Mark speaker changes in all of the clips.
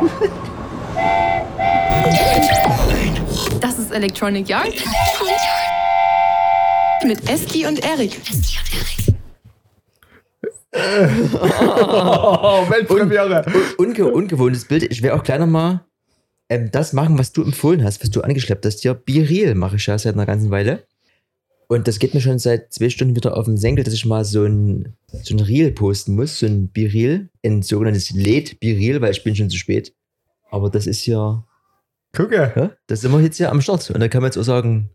Speaker 1: Das ist Electronic Yard. Mit Eski und Erik.
Speaker 2: Oh, Weltpremiere.
Speaker 3: Unge ungewohntes Bild. Ich werde auch gleich nochmal ähm, das machen, was du empfohlen hast, was du angeschleppt hast. Hier, Biril mache ich ja seit einer ganzen Weile. Und das geht mir schon seit zwei Stunden wieder auf den Senkel, dass ich mal so ein, so ein Reel posten muss, so ein Biril, ein sogenanntes LED-Biril, weil ich bin schon zu spät. Aber das ist ja,
Speaker 2: Gucke.
Speaker 3: ja, das sind wir jetzt hier am Start. Und da kann man jetzt auch sagen,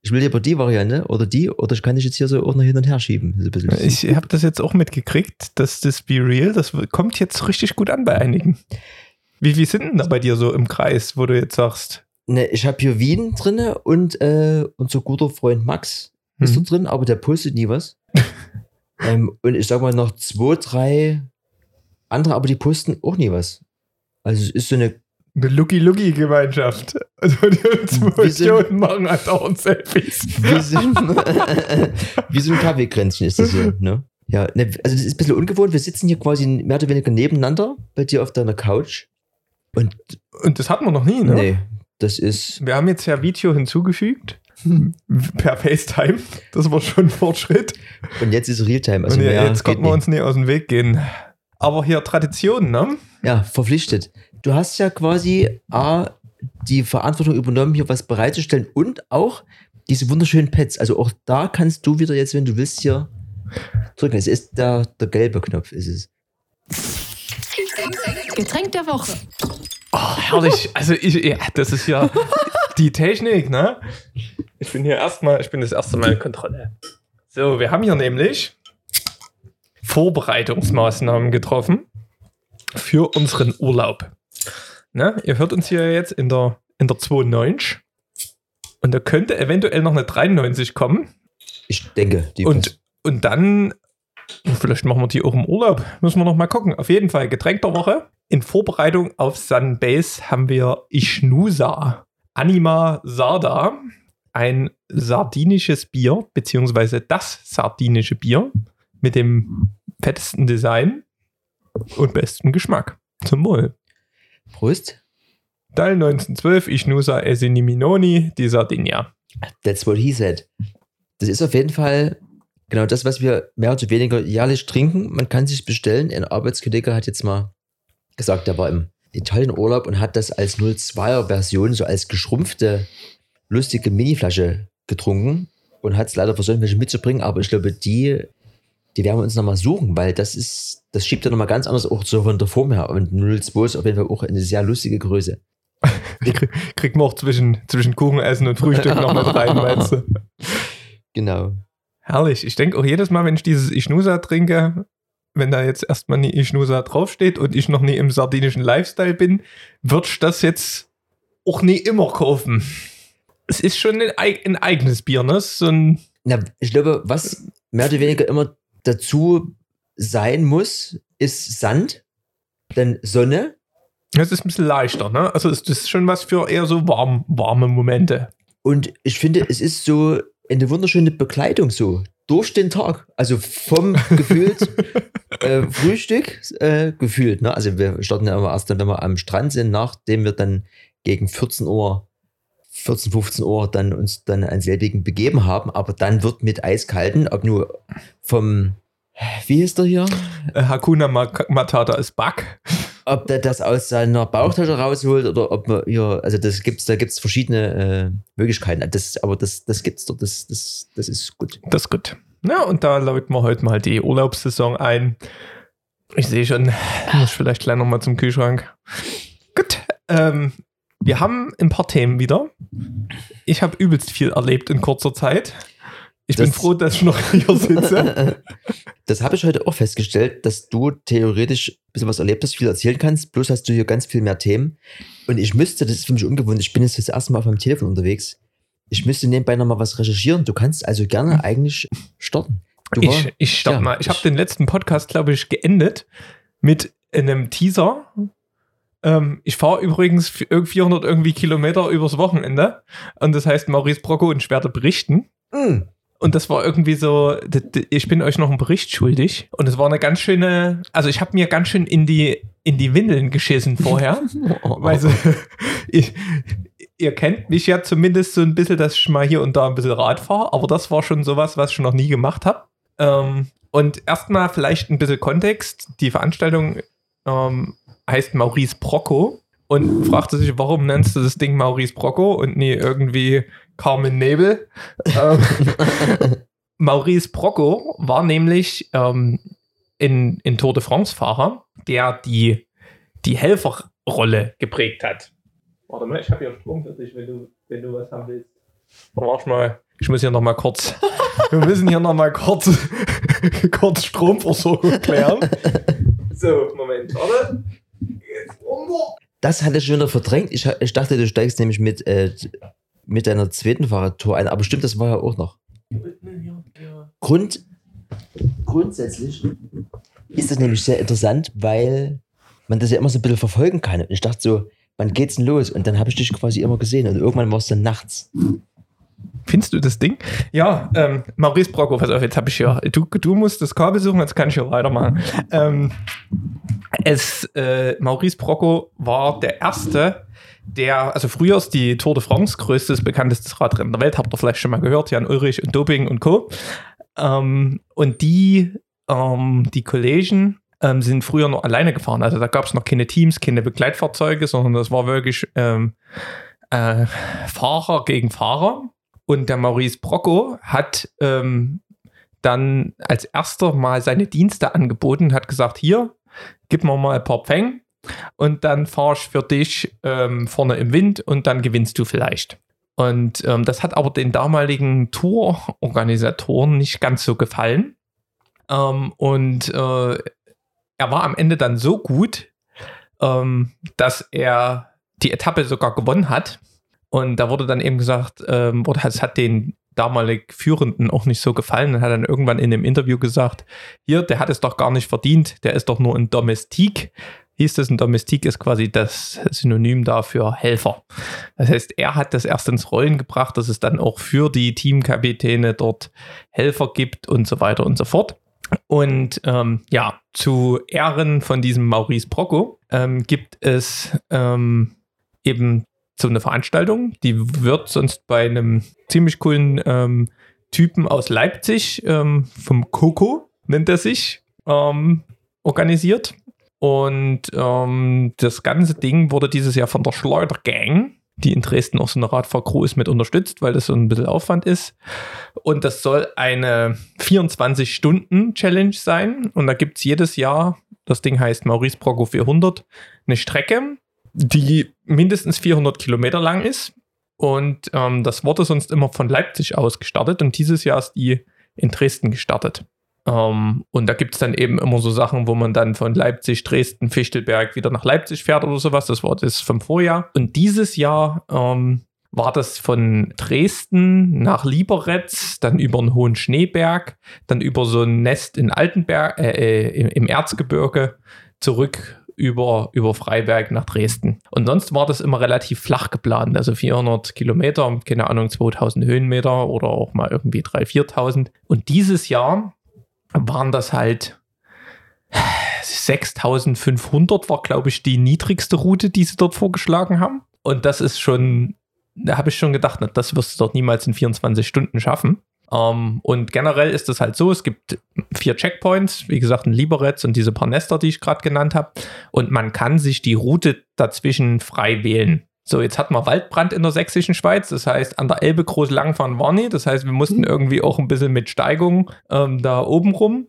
Speaker 3: ich will lieber die Variante oder die, oder ich kann dich jetzt hier so auch noch hin und her schieben.
Speaker 2: Ich habe das jetzt auch mitgekriegt, dass das Be Real, das kommt jetzt richtig gut an bei einigen. Wie, wie sind denn da bei dir so im Kreis, wo du jetzt sagst?
Speaker 3: Ne, ich habe hier Wien drinne und äh, unser guter Freund Max ist da
Speaker 2: Mhm.
Speaker 3: drin, aber der postet nie was. ähm, und ich sag mal noch zwei, drei andere, aber die posten auch nie was. Also es ist so eine,
Speaker 2: Eine Lucky-Lucky-Gemeinschaft. Also die zwei
Speaker 3: Wir sind-
Speaker 2: Idioten machen halt auch Selfies.
Speaker 3: wie so, wie so ein Kaffeekränzchen ist das hier, ne? Ja, ne, also das ist ein bisschen ungewohnt. Wir sitzen hier quasi mehr oder weniger nebeneinander bei dir auf deiner Couch. Und
Speaker 2: Und das hatten wir noch nie, ne?
Speaker 3: nee, das ist,
Speaker 2: Wir haben jetzt ja Video hinzugefügt. Per FaceTime. Das war schon ein Fortschritt.
Speaker 3: und jetzt ist Realtime. Also
Speaker 2: Und ja, jetzt konnten wir uns nicht aus dem Weg gehen. Aber hier Tradition, ne?
Speaker 3: Ja, verpflichtet. Du hast ja quasi A, die Verantwortung übernommen, hier was bereitzustellen und auch diese wunderschönen Pads. Also auch da kannst du wieder jetzt, wenn du willst, hier drücken. Es ist der, der gelbe Knopf, ist es.
Speaker 1: Getränk der Woche.
Speaker 2: Oh, herrlich. Also ich, ja, das ist ja die Technik, ne? Ich bin hier erstmal, ich bin das erste Mal in Kontrolle. So, wir haben hier nämlich Vorbereitungsmaßnahmen getroffen für unseren Urlaub. Ne? Ihr hört uns hier jetzt in der, in der 92 und da könnte eventuell noch eine 93 kommen
Speaker 3: Ich denke, die
Speaker 2: und, und dann, vielleicht machen wir die auch im Urlaub, müssen wir noch mal gucken. Auf jeden Fall, Getränk der Woche. In Vorbereitung auf Sunbase haben wir Ishnusa Anima Sarda, ein sardinisches Bier, beziehungsweise das sardinische Bier mit dem fettesten Design und besten Geschmack. Zum Wohl.
Speaker 3: Prost.
Speaker 2: Teil 1912, Ishnusa Esiniminoni, die Sardinia.
Speaker 3: That's what he said. Das ist auf jeden Fall genau das, was wir mehr oder weniger jährlich trinken. Man kann sich bestellen. Ein Arbeitskollege hat jetzt mal gesagt, der war im Italienurlaub und hat das als 02er Version, so als geschrumpfte, lustige Miniflasche getrunken und hat es leider versäumt, welche mitzubringen. Aber ich glaube, die, die werden wir uns nochmal suchen, weil das ist, das schiebt ja nochmal ganz anders auch so von der Form her. Und 02 ist auf jeden Fall auch eine sehr lustige Größe.
Speaker 2: Kriegt man auch zwischen, zwischen Kuchenessen und Frühstück noch mit rein, meinst du?
Speaker 3: Genau.
Speaker 2: Herrlich. Ich denke auch jedes Mal, wenn ich dieses Ishnusa trinke, wenn da jetzt erstmal nie Ishnusa draufsteht und ich noch nie im sardinischen Lifestyle bin, würde ich das jetzt auch nie immer kaufen. Es ist schon ein, ein eigenes Bier, ne? So ein,
Speaker 3: Na, ich glaube, was mehr oder weniger immer dazu sein muss, ist Sand, dann Sonne.
Speaker 2: das ist ein bisschen leichter, ne? Also es ist schon was für eher so warm, warme Momente.
Speaker 3: Und ich finde, es ist so eine wunderschöne Begleitung so durch den Tag. Also vom gefühlt äh, Frühstück äh, gefühlt. Ne? Also wir starten ja immer erst dann, wenn wir am Strand sind, nachdem wir dann gegen 14 Uhr 14, 15 Uhr dann uns dann an selbigen begeben haben, aber dann wird mit eiskalten, ob nur vom, wie hieß der hier?
Speaker 2: Äh, Hakuna Matata ist Back.
Speaker 3: Ob der das aus seiner Bauchtasche rausholt oder ob man hier, also das gibt's, da gibt's verschiedene äh, Möglichkeiten. Das, aber das, das gibt's dort, das, das, das ist gut.
Speaker 2: Das ist gut. Na, und da läuten wir heute mal die Urlaubssaison ein. Ich sehe schon, muss vielleicht gleich nochmal zum Kühlschrank. Gut. Ähm, wir haben ein paar Themen wieder. Ich habe übelst viel erlebt in kurzer Zeit. Ich bin
Speaker 3: Das-
Speaker 2: froh, dass ich noch hier sitze.
Speaker 3: Das habe ich heute auch festgestellt, dass du theoretisch ein bisschen was erlebt hast, viel erzählen kannst, bloß hast du hier ganz viel mehr Themen. Und ich müsste, das ist für mich ungewohnt, ich bin jetzt das erste Mal auf meinem Telefon unterwegs. Ich müsste nebenbei nochmal was recherchieren. Du kannst also gerne eigentlich starten. Du war-
Speaker 2: Ich, ich stopp
Speaker 3: ja,
Speaker 2: mal. Ich habe
Speaker 3: ich-
Speaker 2: den letzten Podcast, glaube ich, geendet mit einem Teaser. Ähm, ich fahre übrigens für irg- 400 irgendwie Kilometer übers Wochenende. Und das heißt Maurice Brocco und ich werde berichten.
Speaker 3: Mm,
Speaker 2: Und das war irgendwie so, ich bin euch noch einen Bericht schuldig. Und es war eine ganz schöne, also ich habe mir ganz schön in die, in die Windeln geschissen vorher. Weil so, ich, ihr kennt mich ja zumindest so ein bisschen, dass ich mal hier und da ein bisschen Rad fahre. Aber das war schon sowas, was ich noch nie gemacht habe. Ähm, und erstmal vielleicht ein bisschen Kontext. Die Veranstaltung ähm, heißt Maurice Brocco und fragte sich, warum nennst du das Ding Maurice Brocco und nie irgendwie Carmen Nebel? ähm, Maurice Brocco war nämlich ähm, in, in Tour de France-Fahrer, der die, die Helferrolle geprägt hat. Warte mal, ich habe hier Strom für dich, wenn du, wenn du was haben willst. Warte mal, ich muss hier noch mal kurz, wir müssen hier noch mal kurz, kurz Stromversorgung klären. So, Moment, warte. Jetzt runter.
Speaker 3: Das hatte ich schon wieder verdrängt. Ich, ich dachte, du steigst nämlich mit, äh, mit deiner zweiten Fahrradtour ein. Aber stimmt, das war ja auch noch. Grund, grundsätzlich ist das nämlich sehr interessant, weil man das ja immer so ein bisschen verfolgen kann. Und ich dachte so, wann geht's denn los? Und dann habe ich dich quasi immer gesehen. Und irgendwann war es dann nachts.
Speaker 2: Findest du das Ding? Ja, ähm, Maurice Brocco, pass auf, jetzt habe ich ja, du, du musst das Kabel suchen, jetzt kann ich ja weitermachen. Ähm, es, äh, Maurice Brocco war der Erste, der, also früher ist die Tour de France größtes, bekanntestes Radrennen der Welt, habt ihr vielleicht schon mal gehört, Jan Ulrich und Doping und Co. Ähm, und die, ähm, die Kollegen ähm, sind früher noch alleine gefahren. Also da gab es noch keine Teams, keine Begleitfahrzeuge, sondern das war wirklich ähm, äh, Fahrer gegen Fahrer. Und der Maurice Brocco hat ähm, dann als erster mal seine Dienste angeboten, hat gesagt, hier, gib mir mal ein paar Pfeng und dann fahre ich für dich ähm, vorne im Wind und dann gewinnst du vielleicht. Und ähm, das hat aber den damaligen Tourorganisatoren nicht ganz so gefallen. Ähm, und äh, er war am Ende dann so gut, ähm, dass er die Etappe sogar gewonnen hat. Und da wurde dann eben gesagt, ähm, es hat den damalig Führenden auch nicht so gefallen und hat dann irgendwann in dem Interview gesagt, hier, der hat es doch gar nicht verdient, der ist doch nur ein Domestik. Hieß das, ein Domestik ist quasi das Synonym dafür Helfer. Das heißt, er hat das erst ins Rollen gebracht, dass es dann auch für die Teamkapitäne dort Helfer gibt und so weiter und so fort. Und ähm, ja, zu Ehren von diesem Maurice Brocco ähm, gibt es ähm, eben so eine Veranstaltung. Die wird sonst bei einem ziemlich coolen ähm, Typen aus Leipzig, ähm, vom Coco nennt er sich, ähm, organisiert. Und ähm, das ganze Ding wurde dieses Jahr von der Schleuder Gang, die in Dresden auch so eine Radfahrcrew ist, mit unterstützt, weil das so ein bisschen Aufwand ist. Und das soll eine 24-Stunden-Challenge sein. Und da gibt es jedes Jahr, das Ding heißt Maurice Brocco 400, eine Strecke, die mindestens 400 Kilometer lang ist. Und ähm, das wurde sonst immer von Leipzig aus gestartet. Und dieses Jahr ist die in Dresden gestartet. Ähm, und da gibt es dann eben immer so Sachen, wo man dann von Leipzig, Dresden, Fichtelberg wieder nach Leipzig fährt oder sowas. Das war das vom Vorjahr. Und dieses Jahr ähm, war das von Dresden nach Lieberetz, dann über einen hohen Schneeberg, dann über so ein Nest in Altenberg, äh, äh, im Erzgebirge zurück über, über Freiberg nach Dresden. Und sonst war das immer relativ flach geplant, also 400 Kilometer, keine Ahnung, 2000 Höhenmeter oder auch mal irgendwie 3.000, 4.000. Und dieses Jahr waren das halt 6500 war, glaube ich, die niedrigste Route, die sie dort vorgeschlagen haben. Und das ist schon, da habe ich schon gedacht, na, das wirst du dort niemals in 24 Stunden schaffen. Ähm, und generell ist es halt so, es gibt vier Checkpoints, wie gesagt, ein Liberetz und diese paar Nester, die ich gerade genannt habe. Und man kann sich die Route dazwischen frei wählen. So, jetzt hat man Waldbrand in der sächsischen Schweiz, das heißt, an der Elbe groß langfahren war nie. Das heißt, wir mussten irgendwie auch ein bisschen mit Steigung ähm, da oben rum.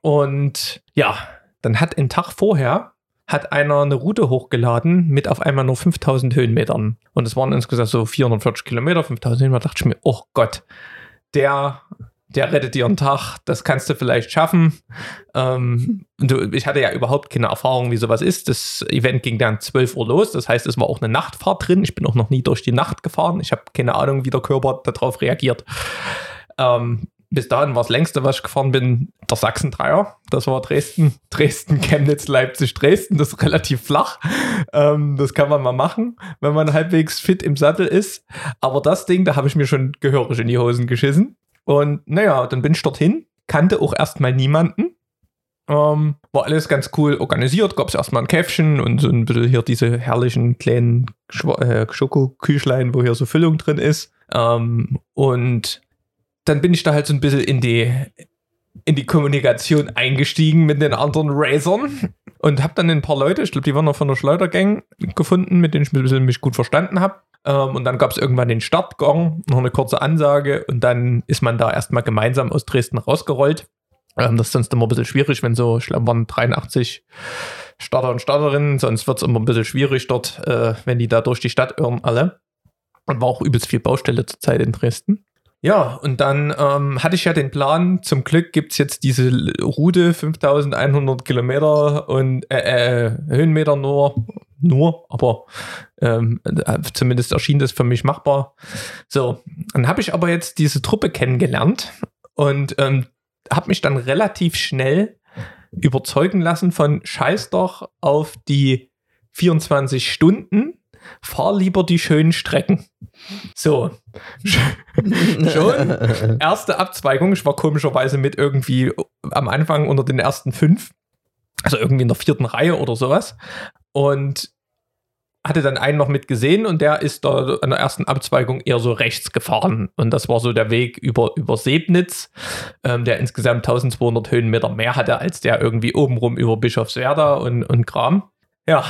Speaker 2: Und ja, dann hat einen Tag vorher hat einer eine Route hochgeladen mit auf einmal nur 5000 Höhenmetern. Und es waren insgesamt so 440 Kilometer, 5000 Höhenmeter. Da dachte ich mir, oh Gott, der, der rettet dir einen Tag, das kannst du vielleicht schaffen. Ähm, du, ich hatte ja überhaupt keine Erfahrung, wie sowas ist. Das Event ging dann 12 Uhr los, das heißt, es war auch eine Nachtfahrt drin. Ich bin auch noch nie durch die Nacht gefahren. Ich habe keine Ahnung, wie der Körper darauf reagiert. Ähm, bis dahin war das längste, was ich gefahren bin, der Sachsen-Dreier. Das war Dresden, Dresden, Chemnitz, Leipzig, Dresden. Das ist relativ flach. Ähm, das kann man mal machen, wenn man halbwegs fit im Sattel ist. Aber das Ding, da habe ich mir schon gehörig in die Hosen geschissen. Und naja, dann bin ich dorthin, kannte auch erstmal niemanden. Ähm, war alles ganz cool organisiert, gab es erstmal ein Käffchen und so ein bisschen hier diese herrlichen kleinen äh, Schokoküchlein, wo hier so Füllung drin ist. Ähm, und dann bin ich da halt so ein bisschen in die, in die Kommunikation eingestiegen mit den anderen Racern und habe dann ein paar Leute, ich glaube, die waren noch von der Schleudergang gefunden, mit denen ich ein bisschen mich gut verstanden habe. Ähm, und dann gab es irgendwann den Startgong, noch eine kurze Ansage und dann ist man da erstmal gemeinsam aus Dresden rausgerollt. Ähm, das ist sonst immer ein bisschen schwierig, wenn so, ich glaube, waren 83 Starter und Starterinnen, sonst wird es immer ein bisschen schwierig dort, äh, wenn die da durch die Stadt irren alle. Und war auch übelst viel Baustelle zurzeit in Dresden. Ja, und dann ähm, hatte ich ja den Plan, zum Glück gibt es jetzt diese Route 5100 Kilometer und äh, äh, Höhenmeter nur, nur, aber ähm, äh, zumindest erschien das für mich machbar. So, dann habe ich aber jetzt diese Truppe kennengelernt und ähm, habe mich dann relativ schnell überzeugen lassen von Scheiß doch auf die 24 Stunden, fahr lieber die schönen Strecken. So, schon erste Abzweigung. Ich war komischerweise mit irgendwie am Anfang unter den ersten fünf, also irgendwie in der vierten Reihe oder sowas. Und hatte dann einen noch mit gesehen und der ist da an der ersten Abzweigung eher so rechts gefahren. Und das war so der Weg über, über Sebnitz, ähm, der insgesamt 1200 Höhenmeter mehr hatte als der irgendwie obenrum über Bischofswerda und, und Kram. Ja,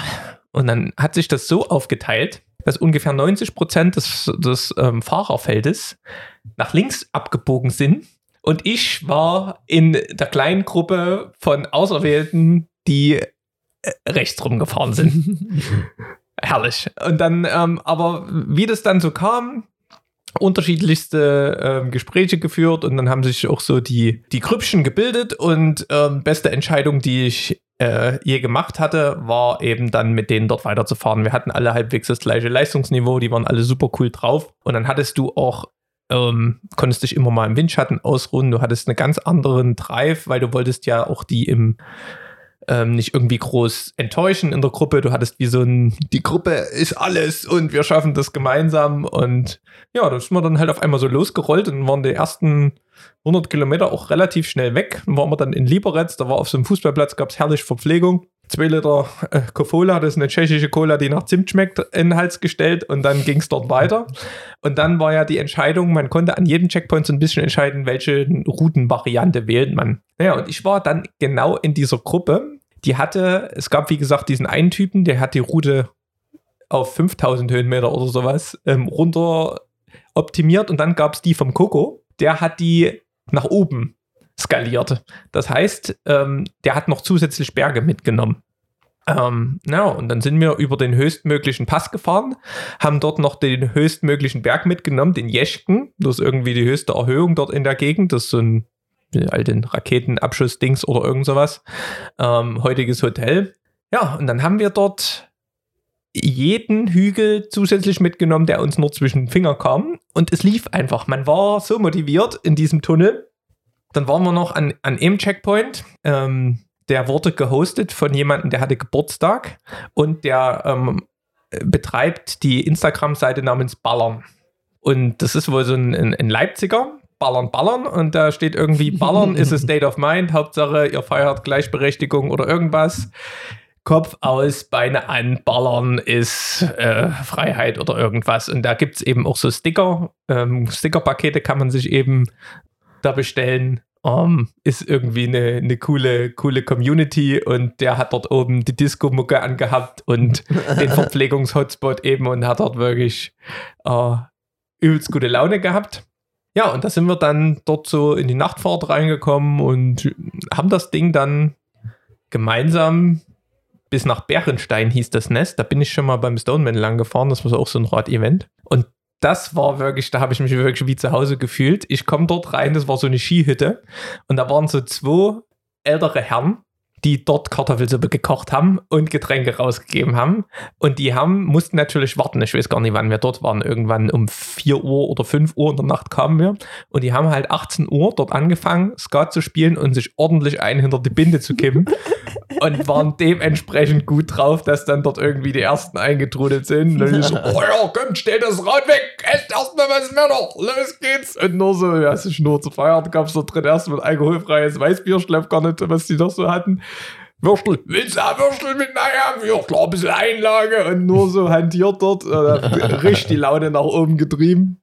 Speaker 2: und dann hat sich das so aufgeteilt, dass ungefähr 90 Prozent des, des ähm, Fahrerfeldes nach links abgebogen sind. Und ich war in der kleinen Gruppe von Auserwählten, die äh, rechts rumgefahren sind. Herrlich. Und dann, ähm, aber wie das dann so kam, unterschiedlichste ähm, Gespräche geführt und dann haben sich auch so die, die Grüppchen gebildet und ähm, beste Entscheidung, die ich äh, je gemacht hatte, war eben dann mit denen dort weiterzufahren. Wir hatten alle halbwegs das gleiche Leistungsniveau, die waren alle super cool drauf und dann hattest du auch ähm, konntest dich immer mal im Windschatten ausruhen. Du hattest einen ganz anderen Drive, weil du wolltest ja auch die im ähm, nicht irgendwie groß enttäuschen in der Gruppe. Du hattest wie so ein, die Gruppe ist alles und wir schaffen das gemeinsam. Und ja, da ist man dann halt auf einmal so losgerollt und waren die ersten 100 Kilometer auch relativ schnell weg. Dann waren wir dann in Liberec, da war auf so einem Fußballplatz, gab es herrlich Verpflegung. Zwei Liter äh, das ist eine tschechische Cola, die nach Zimt schmeckt, in den Hals gestellt und dann ging es dort weiter. Und dann war ja die Entscheidung, man konnte an jedem Checkpoint so ein bisschen entscheiden, welche Routenvariante wählt man. Naja, und ich war dann genau in dieser Gruppe, die hatte, es gab wie gesagt diesen einen Typen, der hat die Route auf 5000 Höhenmeter oder sowas ähm, runter optimiert und dann gab es die vom Coco, der hat die nach oben skaliert. Das heißt, ähm, der hat noch zusätzlich Berge mitgenommen. Ähm, ja, und dann sind wir über den höchstmöglichen Pass gefahren, haben dort noch den höchstmöglichen Berg mitgenommen, den Jeschken. Das ist irgendwie die höchste Erhöhung dort in der Gegend. Das ist so ein alten Raketenabschussdings oder irgend sowas. Ähm, heutiges Hotel. Ja, und dann haben wir dort jeden Hügel zusätzlich mitgenommen, der uns nur zwischen den Finger kam. Und es lief einfach. Man war so motiviert in diesem Tunnel. Dann waren wir noch an, an einem Checkpoint. Ähm, der wurde gehostet von jemandem, der hatte Geburtstag und der ähm, betreibt die Instagram-Seite namens Ballern. Und das ist wohl so ein, ein, ein Leipziger, Ballern, Ballern. Und da steht irgendwie, Ballern ist a state of mind. Hauptsache, ihr feiert Gleichberechtigung oder irgendwas. Kopf aus, Beine an, Ballern ist äh, Freiheit oder irgendwas. Und da gibt es eben auch so Sticker. Ähm, Stickerpakete kann man sich eben da bestellen. Um, ist irgendwie eine, eine coole, coole Community und der hat dort oben die Disco-Mucke angehabt und den Verpflegungshotspot eben und hat dort wirklich äh, übelst gute Laune gehabt. Ja, und da sind wir dann dort so in die Nachtfahrt reingekommen und haben das Ding dann gemeinsam bis nach Bärenstein hieß das Nest. Da bin ich schon mal beim Stoneman lang gefahren. Das war auch so ein Rad-Event. Und das war wirklich, da habe ich mich wirklich wie zu Hause gefühlt. Ich komme dort rein, das war so eine Skihütte. Und da waren so zwei ältere Herren, die dort Kartoffelsuppe gekocht haben und Getränke rausgegeben haben. Und die haben, mussten natürlich warten. Ich weiß gar nicht, wann wir dort waren. Irgendwann um 4 Uhr oder 5 Uhr in der Nacht kamen wir. Und die haben halt 18 Uhr dort angefangen, Skat zu spielen und sich ordentlich ein hinter die Binde zu kippen. und waren dementsprechend gut drauf, dass dann dort irgendwie die ersten eingetrudelt sind. Und ich so, oh ja, kommt, stell das Rad weg, esst erstmal was mehr noch, los geht's. Und nur so, ja, es ist nur zu feiern, gab es dort drin erstmal alkoholfreies Weißbier, ich gar nicht, was die noch so hatten. Würstel, willst du Würstel mit naja, ja, klar, ein bisschen Einlage und nur so hantiert dort, äh, richtig die Laune nach oben getrieben.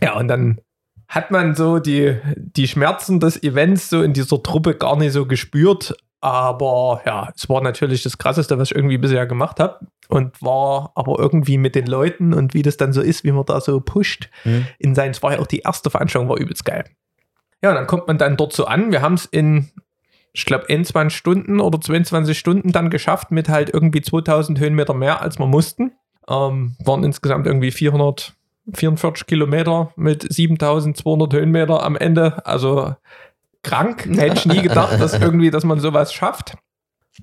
Speaker 2: Ja, und dann hat man so die, die Schmerzen des Events so in dieser Truppe gar nicht so gespürt. Aber ja, es war natürlich das Krasseste, was ich irgendwie bisher gemacht habe. Und war aber irgendwie mit den Leuten und wie das dann so ist, wie man da so pusht
Speaker 3: Mhm.
Speaker 2: in sein. Es war ja auch die erste Veranstaltung, war übelst geil. Ja, und dann kommt man dann dort so an. Wir haben es in, ich glaube, 21 Stunden oder 22 Stunden dann geschafft mit halt irgendwie 2000 Höhenmeter mehr, als wir mussten. Ähm, waren insgesamt irgendwie 444 Kilometer mit 7200 Höhenmeter am Ende. Also krank. Hätte ich nie gedacht, dass irgendwie, dass man sowas schafft.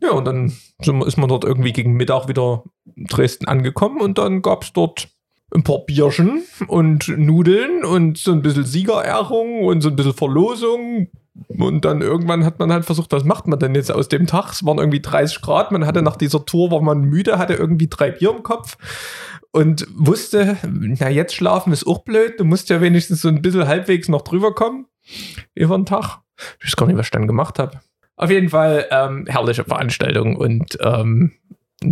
Speaker 2: Ja, und dann ist man dort irgendwie gegen Mittag wieder in Dresden angekommen und dann gab es dort ein paar Bierchen und Nudeln und so ein bisschen Siegerehrung und so ein bisschen Verlosung. Und dann irgendwann hat man halt versucht, was macht man denn jetzt aus dem Tag? Es waren irgendwie 30 Grad. Man hatte nach dieser Tour, war man müde, hatte irgendwie drei Bier im Kopf und wusste, na jetzt schlafen ist auch blöd. Du musst ja wenigstens so ein bisschen halbwegs noch drüber kommen über den Tag. Ich weiß gar nicht, was ich dann gemacht habe. Auf jeden Fall ähm, herrliche Veranstaltung und ähm,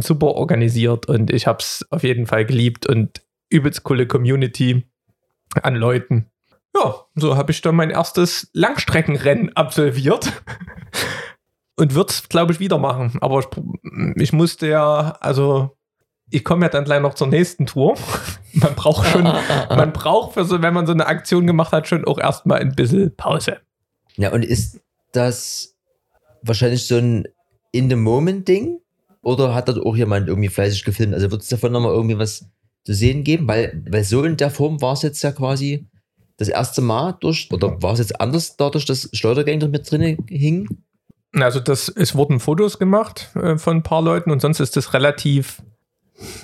Speaker 2: super organisiert und ich habe es auf jeden Fall geliebt und übelst coole Community an Leuten. Ja, so habe ich dann mein erstes Langstreckenrennen absolviert und würde es, glaube ich, wieder machen. Aber ich, ich musste ja, also ich komme ja dann gleich noch zur nächsten Tour. Man braucht schon, man braucht für so, wenn man so eine Aktion gemacht hat, schon auch erstmal ein bisschen Pause.
Speaker 3: Ja, und ist das wahrscheinlich so ein In-the-Moment-Ding? Oder hat dort auch jemand irgendwie fleißig gefilmt? Also wird es davon nochmal irgendwie was zu sehen geben? Weil, weil so in der Form war es jetzt ja quasi das erste Mal durch, oder war es jetzt anders dadurch, dass Schleudergang mit drin hing?
Speaker 2: Also das, es wurden Fotos gemacht äh, von ein paar Leuten und sonst ist das relativ,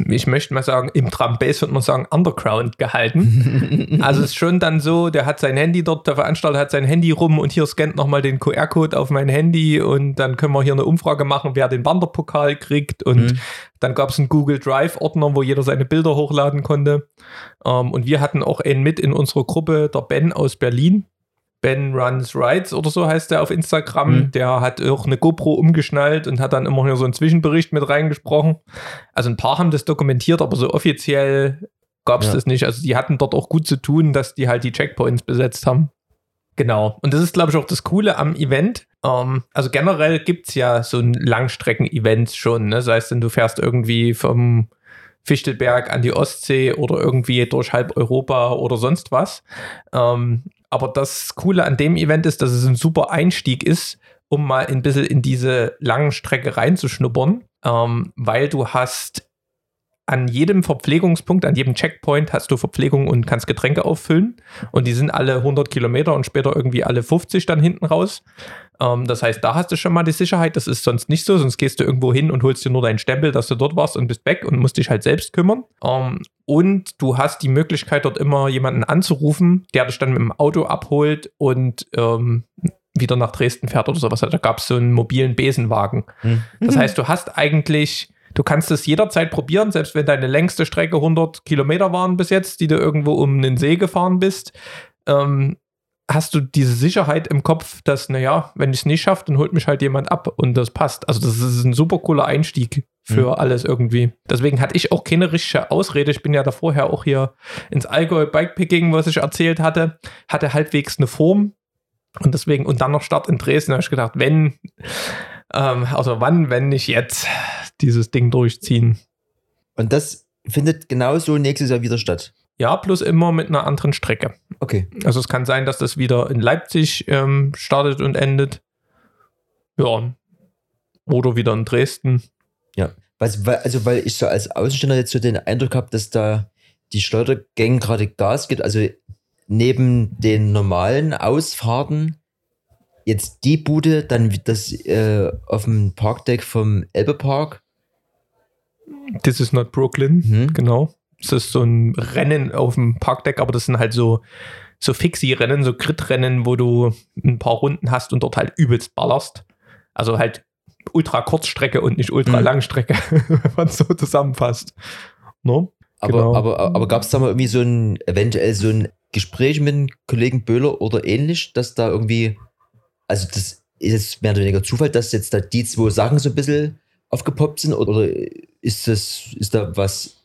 Speaker 2: ich möchte mal sagen, im Drum Bass würde man sagen, underground gehalten. Also es ist schon dann so, der hat sein Handy dort, der Veranstalter hat sein Handy rum und hier scannt nochmal den QR-Code auf mein Handy und dann können wir hier eine Umfrage machen, wer den Wanderpokal kriegt und
Speaker 3: Mhm.
Speaker 2: dann gab es einen Google Drive-Ordner, wo jeder seine Bilder hochladen konnte. Ähm, und wir hatten auch einen mit in unserer Gruppe, der Ben aus Berlin. Ben Runs Rides oder so heißt der auf Instagram.
Speaker 3: Mhm.
Speaker 2: Der hat auch eine GoPro umgeschnallt und hat dann immer hier so einen Zwischenbericht mit reingesprochen. Also ein paar haben das dokumentiert, aber so offiziell gab es
Speaker 3: Ja.
Speaker 2: das nicht. Also die hatten dort auch gut zu tun, dass die halt die Checkpoints besetzt haben. Genau. Und das ist, glaube ich, auch das Coole am Event. Ähm, also generell gibt es ja so ein Langstrecken-Events schon. Ne? Sei es denn, du fährst irgendwie vom Fichtelberg an die Ostsee oder irgendwie durch halb Europa oder sonst was. Ähm, aber das Coole an dem Event ist, dass es ein super Einstieg ist, um mal ein bisschen in diese langen Strecke reinzuschnuppern, ähm, weil du hast an jedem Verpflegungspunkt, an jedem Checkpoint hast du Verpflegung und kannst Getränke auffüllen. Und die sind alle 100 Kilometer und später irgendwie alle 50 dann hinten raus. Ähm, das heißt, da hast du schon mal die Sicherheit. Das ist sonst nicht so. Sonst gehst du irgendwo hin und holst dir nur deinen Stempel, dass du dort warst und bist weg und musst dich halt selbst kümmern. Ähm, und du hast die Möglichkeit, dort immer jemanden anzurufen, der dich dann mit dem Auto abholt und ähm, wieder nach Dresden fährt oder sowas. Da gab es so einen mobilen Besenwagen.
Speaker 3: Hm.
Speaker 2: Das heißt, du hast eigentlich, du kannst es jederzeit probieren, selbst wenn deine längste Strecke 100 Kilometer waren bis jetzt, die du irgendwo um den See gefahren bist, ähm, hast du diese Sicherheit im Kopf, dass, naja, wenn ich es nicht schaffe, dann holt mich halt jemand ab und das passt. Also das ist ein super cooler Einstieg für
Speaker 3: Mhm.
Speaker 2: alles irgendwie. Deswegen hatte ich auch keine richtige Ausrede. Ich bin ja da vorher auch hier ins Allgäu Bikepicking, was ich erzählt hatte, hatte halbwegs eine Form. Und deswegen, und dann noch Start in Dresden, habe ich gedacht, wenn, ähm, also wann, wenn nicht jetzt, dieses Ding durchziehen.
Speaker 3: Und das findet genauso nächstes Jahr wieder statt.
Speaker 2: Ja, plus immer mit einer anderen Strecke.
Speaker 3: Okay.
Speaker 2: Also es kann sein, dass das wieder in Leipzig ähm, startet und endet. Ja. Oder wieder in Dresden.
Speaker 3: Was, weil, also, weil ich so als Außenstehender jetzt so den Eindruck habe, dass da die Schleudergang gerade Gas gibt. Also neben den normalen Ausfahrten jetzt die Bude, dann das äh, auf dem Parkdeck vom Elbe Park.
Speaker 2: This is not Brooklyn.
Speaker 3: Mhm.
Speaker 2: Genau. Das ist so ein Rennen auf dem Parkdeck, aber das sind halt so, so Fixie-Rennen, so Grid-Rennen, wo du ein paar Runden hast und dort halt übelst ballerst. Also halt Ultra-Kurzstrecke und nicht Ultra-Langstrecke, wenn man so zusammenfasst. Ne?
Speaker 3: Aber,
Speaker 2: Genau.
Speaker 3: aber, aber gab es da mal irgendwie so ein, eventuell so ein Gespräch mit dem Kollegen Böhler oder ähnlich, dass da irgendwie, also das ist jetzt mehr oder weniger Zufall, dass jetzt da die zwei Sachen so ein bisschen aufgepoppt sind oder ist das, ist da was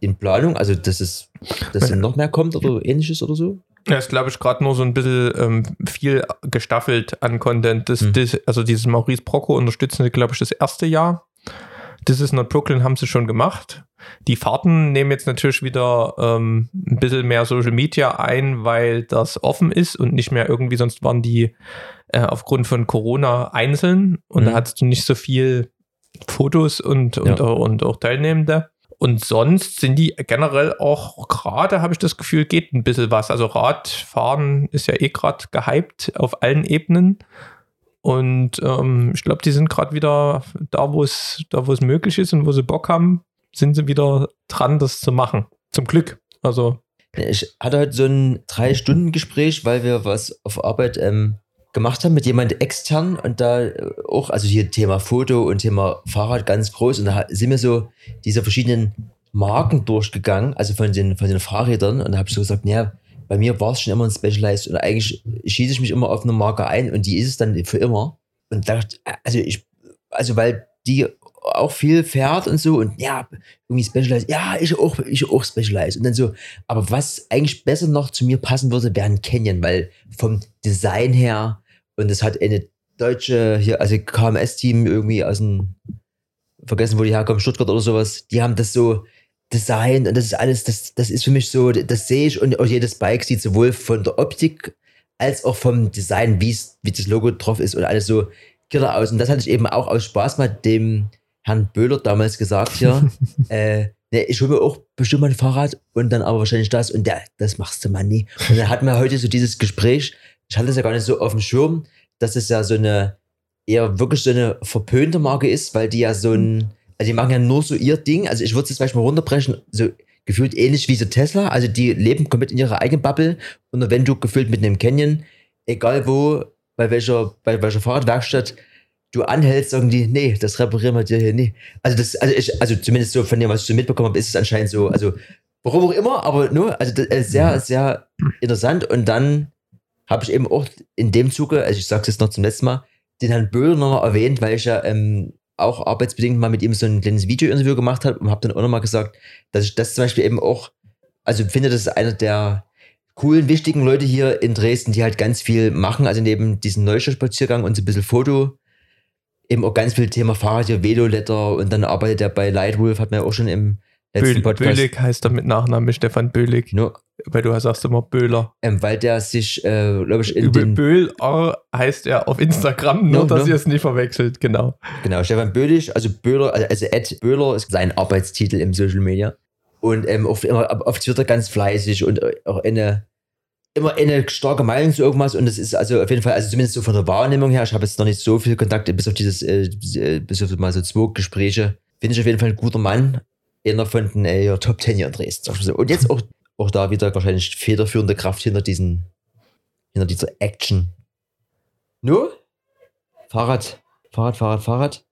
Speaker 3: in Planung, also dass es, dass noch mehr kommt oder ähnliches oder so?
Speaker 2: Ja, ist, glaube ich, gerade nur so ein bisschen ähm, viel gestaffelt an Content. Das,
Speaker 3: Hm.
Speaker 2: das, also dieses Maurice Brocco unterstützen sie, glaube ich, das erste Jahr. Das ist not Brooklyn, haben sie schon gemacht. Die Fahrten nehmen jetzt natürlich wieder ähm, ein bisschen mehr Social Media ein, weil das offen ist und nicht mehr irgendwie, sonst waren die äh, aufgrund von Corona einzeln und da
Speaker 3: Mhm.
Speaker 2: hattest du nicht so viel Fotos und, und,
Speaker 3: Ja.
Speaker 2: und auch Teilnehmende. Und sonst sind die generell auch gerade, habe ich das Gefühl, geht ein bisschen was. Also Radfahren ist ja eh gerade gehypt auf allen Ebenen. Und ähm, ich glaube, die sind gerade wieder da, wo es da, wo es möglich ist und wo sie Bock haben, sind sie wieder dran, das zu machen. Zum Glück. Also,
Speaker 3: Ich hatte heute so ein Drei-Stunden-Gespräch, weil wir was auf Arbeit ähm, gemacht haben mit jemand extern und da äh, auch, also hier Thema Foto und Thema Fahrrad ganz groß und da sind wir so diese verschiedenen Marken durchgegangen, also von den, von den Fahrrädern und da habe ich so gesagt, naja, bei mir war es schon immer ein Specialized und eigentlich schieße ich mich immer auf eine Marke ein und die ist es dann für immer. Und da, dachte also ich, also weil die auch viel fährt und so und ja, irgendwie Specialized, ja, ich auch, ich auch Specialized und dann so, aber was eigentlich besser noch zu mir passen würde, wäre ein Canyon, weil vom Design her und es hat eine deutsche, hier, also KMS-Team irgendwie aus dem, vergessen, wo die herkommen, Stuttgart oder sowas, die haben das so designt und das ist alles, das, das ist für mich so, das sehe ich und auch jedes Bike sieht sowohl von der Optik als auch vom Design, wie das Logo drauf ist und alles so killer aus. Und das hatte ich eben auch aus Spaß mal dem Herrn Böhler damals gesagt hier, äh, ne, ich hole mir auch bestimmt mal ein Fahrrad und dann aber wahrscheinlich das und der, das machst du mal nie. Und dann hatten wir heute so dieses Gespräch, ich hatte das ja gar nicht so auf dem Schirm, dass es ja so eine, eher wirklich so eine verpönte Marke ist, weil die ja so ein, also die machen ja nur so ihr Ding, also ich würde es jetzt mal runterbrechen, so gefühlt ähnlich wie so Tesla, also die leben komplett in ihrer eigenen Bubble und wenn du gefühlt mit einem Canyon, egal wo, bei welcher, bei welcher Fahrradwerkstatt, du anhältst, sagen die, nee, das reparieren wir dir hier nie. Also das, also ich, also zumindest so von dem, was ich so mitbekommen habe, ist es anscheinend so, also warum auch immer, aber nur, also das ist sehr, sehr interessant. Und dann habe ich eben auch in dem Zuge, also ich sage es jetzt noch zum letzten Mal, den Herrn Böhler nochmal erwähnt, weil ich ja ähm, auch arbeitsbedingt mal mit ihm so ein kleines Video-Interview gemacht habe und habe dann auch nochmal gesagt, dass ich das zum Beispiel eben auch, also finde, das ist einer der coolen, wichtigen Leute hier in Dresden, die halt ganz viel machen, also neben diesem Neustadtspaziergang und so ein bisschen Foto, eben auch ganz viel Thema Fahrrad, hier Veloletter und dann arbeitet er bei Lightwolf, hat man ja auch schon im letzten
Speaker 2: Böhl,
Speaker 3: Podcast.
Speaker 2: Böhlig heißt er mit Nachnamen Stefan Böhlig,
Speaker 3: No,
Speaker 2: weil du sagst immer Böhler.
Speaker 3: ähm, weil der sich, äh, glaube ich, in
Speaker 2: Über
Speaker 3: den,
Speaker 2: Böhler heißt er auf Instagram, nur
Speaker 3: No,
Speaker 2: dass
Speaker 3: no.
Speaker 2: ihr es nicht verwechselt, genau.
Speaker 3: genau, Stefan Böhlich, also Böhler, also, also Ed Böhler ist sein Arbeitstitel im Social Media. Und ähm, auf, immer, auf Twitter ganz fleißig und äh, auch eine, immer eine starke Meinung zu irgendwas. Und das ist also auf jeden Fall, also zumindest so von der Wahrnehmung her, ich habe jetzt noch nicht so viel Kontakt, bis auf dieses, äh, äh, bis auf mal so zwei Gespräche, finde ich auf jeden Fall ein guter Mann. Einer von den äh, Top Ten hier in Dresden. Und jetzt auch, auch da wieder wahrscheinlich federführende Kraft hinter diesen, hinter dieser Action. Nur? Fahrrad, Fahrrad, Fahrrad, Fahrrad.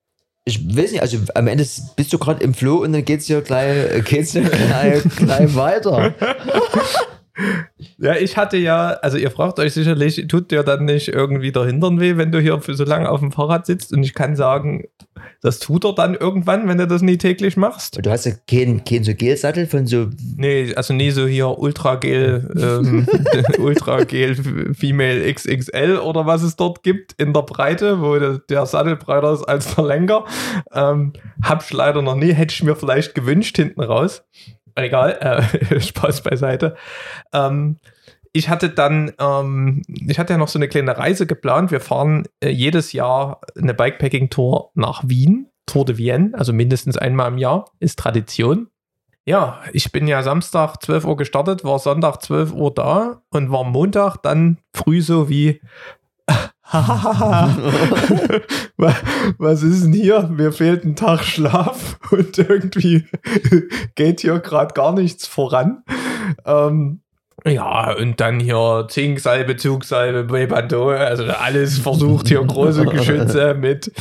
Speaker 3: Ich weiß nicht, also am Ende bist du gerade im Flow und dann geht's hier gleich, äh, geht's hier gleich, gleich weiter.
Speaker 2: Ja, ich hatte ja, also ihr fragt euch sicherlich, tut dir dann nicht irgendwie der Hintern weh, wenn du hier für so lange auf dem Fahrrad sitzt? Und ich kann sagen, das tut er dann irgendwann, wenn du das nie täglich machst.
Speaker 3: Du hast ja keinen kein so Gelsattel von so,
Speaker 2: Nee, also nie so hier Ultra Gel, ähm, Ultra Gel Female XXL oder was es dort gibt in der Breite, wo der, der Sattel breiter ist als der Lenker. Ähm, hab ich leider noch nie, hätte ich mir vielleicht gewünscht hinten raus. Egal, äh, Spaß beiseite. Ähm, ich hatte dann, ähm, ich hatte ja noch so eine kleine Reise geplant. Wir fahren äh, jedes Jahr eine Bikepacking-Tour nach Wien, Tour de Vienne, also mindestens einmal im Jahr, ist Tradition. Ja, ich bin ja Samstag 12 Uhr gestartet, war Sonntag 12 Uhr da und war Montag dann früh so wie, was ist denn hier? Mir fehlt ein Tag Schlaf und irgendwie geht hier gerade gar nichts voran. Ähm, Ja, und dann hier Zinksalbe, Zugsalbe, Bepantol, also alles versucht hier große Geschütze mit.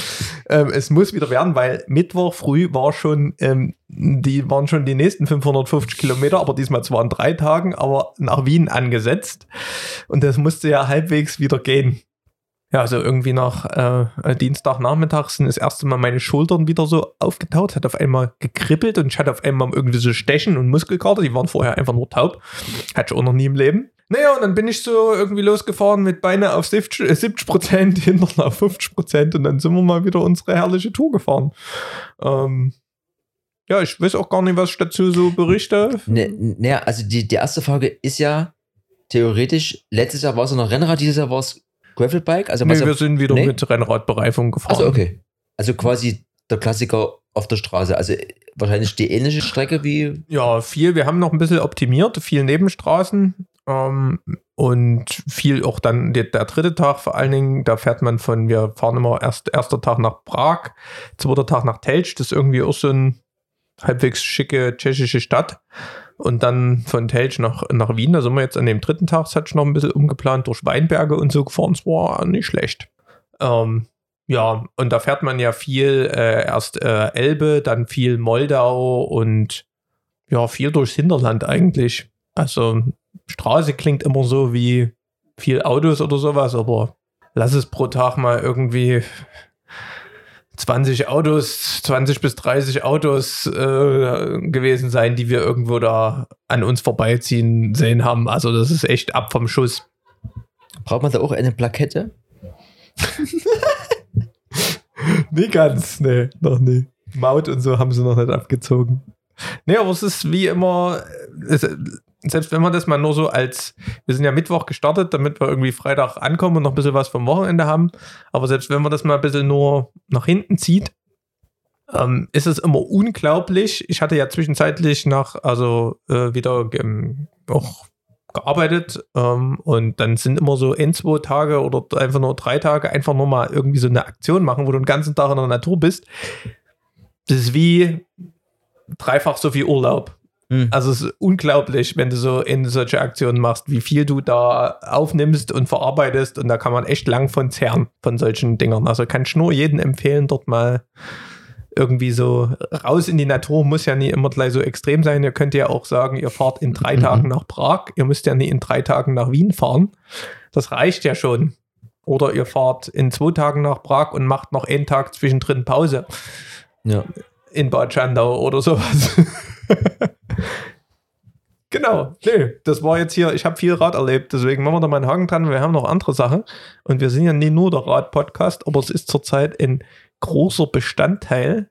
Speaker 2: Ähm, es muss wieder werden, weil Mittwoch früh war schon, ähm, die waren schon die nächsten 550 Kilometer, aber diesmal zwar in drei Tagen, aber nach Wien angesetzt. Und das musste ja halbwegs wieder gehen. Ja, also irgendwie nach äh, Dienstagnachmittag sind das erste Mal meine Schultern wieder so aufgetaut, hat auf einmal gekribbelt und ich hatte auf einmal irgendwie so Stechen und Muskelkater, die waren vorher einfach nur taub. Hatte ich auch noch nie im Leben. Naja, und dann bin ich so irgendwie losgefahren mit Beine auf 70 Prozent, Hintern auf 50 Prozent und dann sind wir mal wieder unsere herrliche Tour gefahren. Ähm, ja, ich weiß auch gar nicht, was ich dazu so berichte.
Speaker 3: Ne, ne, also die, die erste Frage ist ja theoretisch, letztes Jahr war es noch Rennrad, dieses Jahr war es Gravelbike? Also
Speaker 2: Nee, wir sind wieder
Speaker 3: nee?
Speaker 2: mit Rennradbereifung gefahren.
Speaker 3: Also okay. Also quasi der Klassiker auf der Straße. Also äh, wahrscheinlich die ähnliche Strecke wie.
Speaker 2: Ja, viel. Wir haben noch ein bisschen optimiert, viel Nebenstraßen ähm, und viel auch dann der, der dritte Tag vor allen Dingen. Da fährt man von, wir fahren immer erst erster Tag nach Prag, zweiter Tag nach Telč. Das ist irgendwie auch so ein halbwegs schicke tschechische Stadt. Und dann von Telč nach, nach Wien. Da sind wir jetzt an dem dritten Tag, das hatte ich noch ein bisschen umgeplant, durch Weinberge und so gefahren. Es war nicht schlecht. Ähm, ja, und da fährt man ja viel, äh, erst äh, Elbe, dann viel Moldau und ja, viel durchs Hinterland eigentlich. Also Straße klingt immer so wie viel Autos oder sowas, aber lass es pro Tag mal irgendwie 20 Autos, 20 bis 30 Autos äh, gewesen sein, die wir irgendwo da an uns vorbeiziehen sehen haben. Also das ist echt ab vom Schuss.
Speaker 3: Braucht man da auch eine Plakette?
Speaker 2: Nie ganz, nee, noch nie. Maut und so haben sie noch nicht abgezogen. Nee, aber es ist wie immer, es, selbst wenn man das mal nur so als, wir sind ja Mittwoch gestartet, damit wir irgendwie Freitag ankommen und noch ein bisschen was vom Wochenende haben, aber selbst wenn man das mal ein bisschen nur nach hinten zieht, ähm, ist es immer unglaublich. Ich hatte ja zwischenzeitlich nach, also äh, wieder ähm, auch gearbeitet ähm, und dann sind immer so ein, zwei Tage oder einfach nur drei Tage einfach nur mal irgendwie so eine Aktion machen, wo du den ganzen Tag in der Natur bist. Das ist wie dreifach so viel Urlaub.
Speaker 3: Hm.
Speaker 2: Also es ist unglaublich, wenn du so in solche Aktionen machst, wie viel du da aufnimmst und verarbeitest und da kann man echt lang von zehren, von solchen Dingern. Also kann ich nur jedem empfehlen, dort mal irgendwie so raus in die Natur, muss ja nie immer gleich so extrem sein. Ihr könnt ja auch sagen, ihr fahrt in drei
Speaker 3: Mhm.
Speaker 2: Tagen nach Prag, ihr müsst ja nie in drei Tagen nach Wien fahren. Das reicht ja schon. Oder ihr fahrt in zwei Tagen nach Prag und macht noch einen Tag zwischendrin Pause
Speaker 3: Ja.
Speaker 2: in Bad Schandau oder sowas. genau, nee, das war jetzt hier, ich habe viel Rad erlebt, deswegen machen wir da mal einen Haken dran. Wir haben noch andere Sachen und wir sind ja nie nur der Rad-Podcast, aber es ist zurzeit ein großer Bestandteil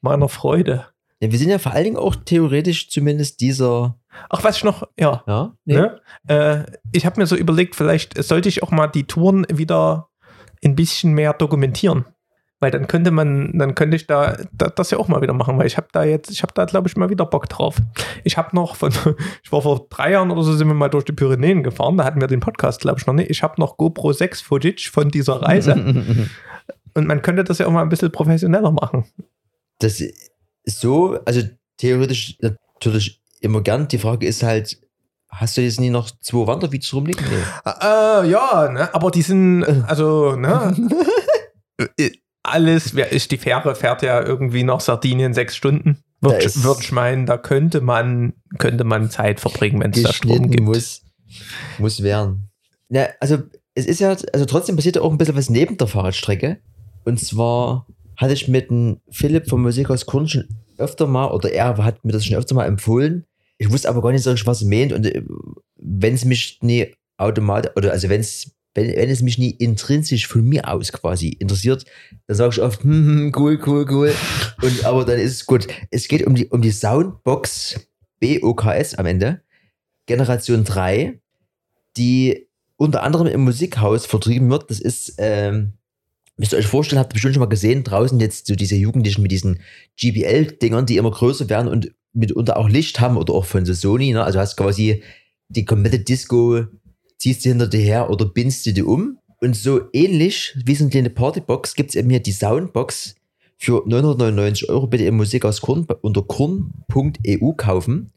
Speaker 2: meiner Freude.
Speaker 3: ja. Wir sind ja vor allen Dingen auch theoretisch zumindest dieser.
Speaker 2: Ach, was ich noch, ja,
Speaker 3: Ja? Nee.
Speaker 2: Ne? Äh, ich habe mir so überlegt, vielleicht sollte ich auch mal die Touren wieder ein bisschen mehr dokumentieren. Weil dann könnte man, dann könnte ich da, da das ja auch mal wieder machen, weil ich habe da jetzt, ich habe da glaube ich mal wieder Bock drauf. Ich habe noch von, ich war vor drei Jahren oder so sind wir mal durch die Pyrenäen gefahren, da hatten wir den Podcast glaube ich noch nicht. Ich habe noch GoPro 6 Footage von dieser Reise und man könnte das ja auch mal ein bisschen professioneller machen.
Speaker 3: Das ist so, also theoretisch natürlich immer gern. Die Frage ist halt, hast du jetzt nie noch zwei Wandervideos rumliegen? Nee.
Speaker 2: Äh, ja, ne? aber die sind, also, ne? Alles, wer ist die Fähre, fährt ja irgendwie nach Sardinien sechs Stunden. Würde würd ich meinen, da könnte man, könnte man Zeit verbringen, wenn es da Strom gibt.
Speaker 3: muss, muss werden. Na, also es ist ja, also trotzdem passiert ja auch ein bisschen was neben der Fahrradstrecke. Und zwar hatte ich mit dem Philipp vom Musikhaus Korn schon öfter mal, oder er hat mir das schon öfter mal empfohlen. Ich wusste aber gar nicht so richtig, was er meint. Und äh, wenn es mich nie automatisch, oder also wenn es, wenn, wenn es mich nie intrinsisch von mir aus quasi interessiert, dann sage ich oft, hm, hm, cool, cool, cool. Und aber dann ist es gut. Es geht um die, um die Soundbox BOKS am Ende. Generation 3, die unter anderem im Musikhaus vertrieben wird. Das ist, ähm, müsst ihr euch vorstellen, habt ihr bestimmt schon mal gesehen, draußen jetzt so diese Jugendlichen mit diesen GBL-Dingern, die immer größer werden und mitunter auch Licht haben oder auch von so Sony. Ne? Also hast quasi die komplette Disco, ziehst du hinter dir her oder bindst du die um. Und so ähnlich wie so eine kleine Partybox gibt es eben hier die Soundbox für 999 Euro bitte im Musikhaus Korn unter korn.eu kaufen.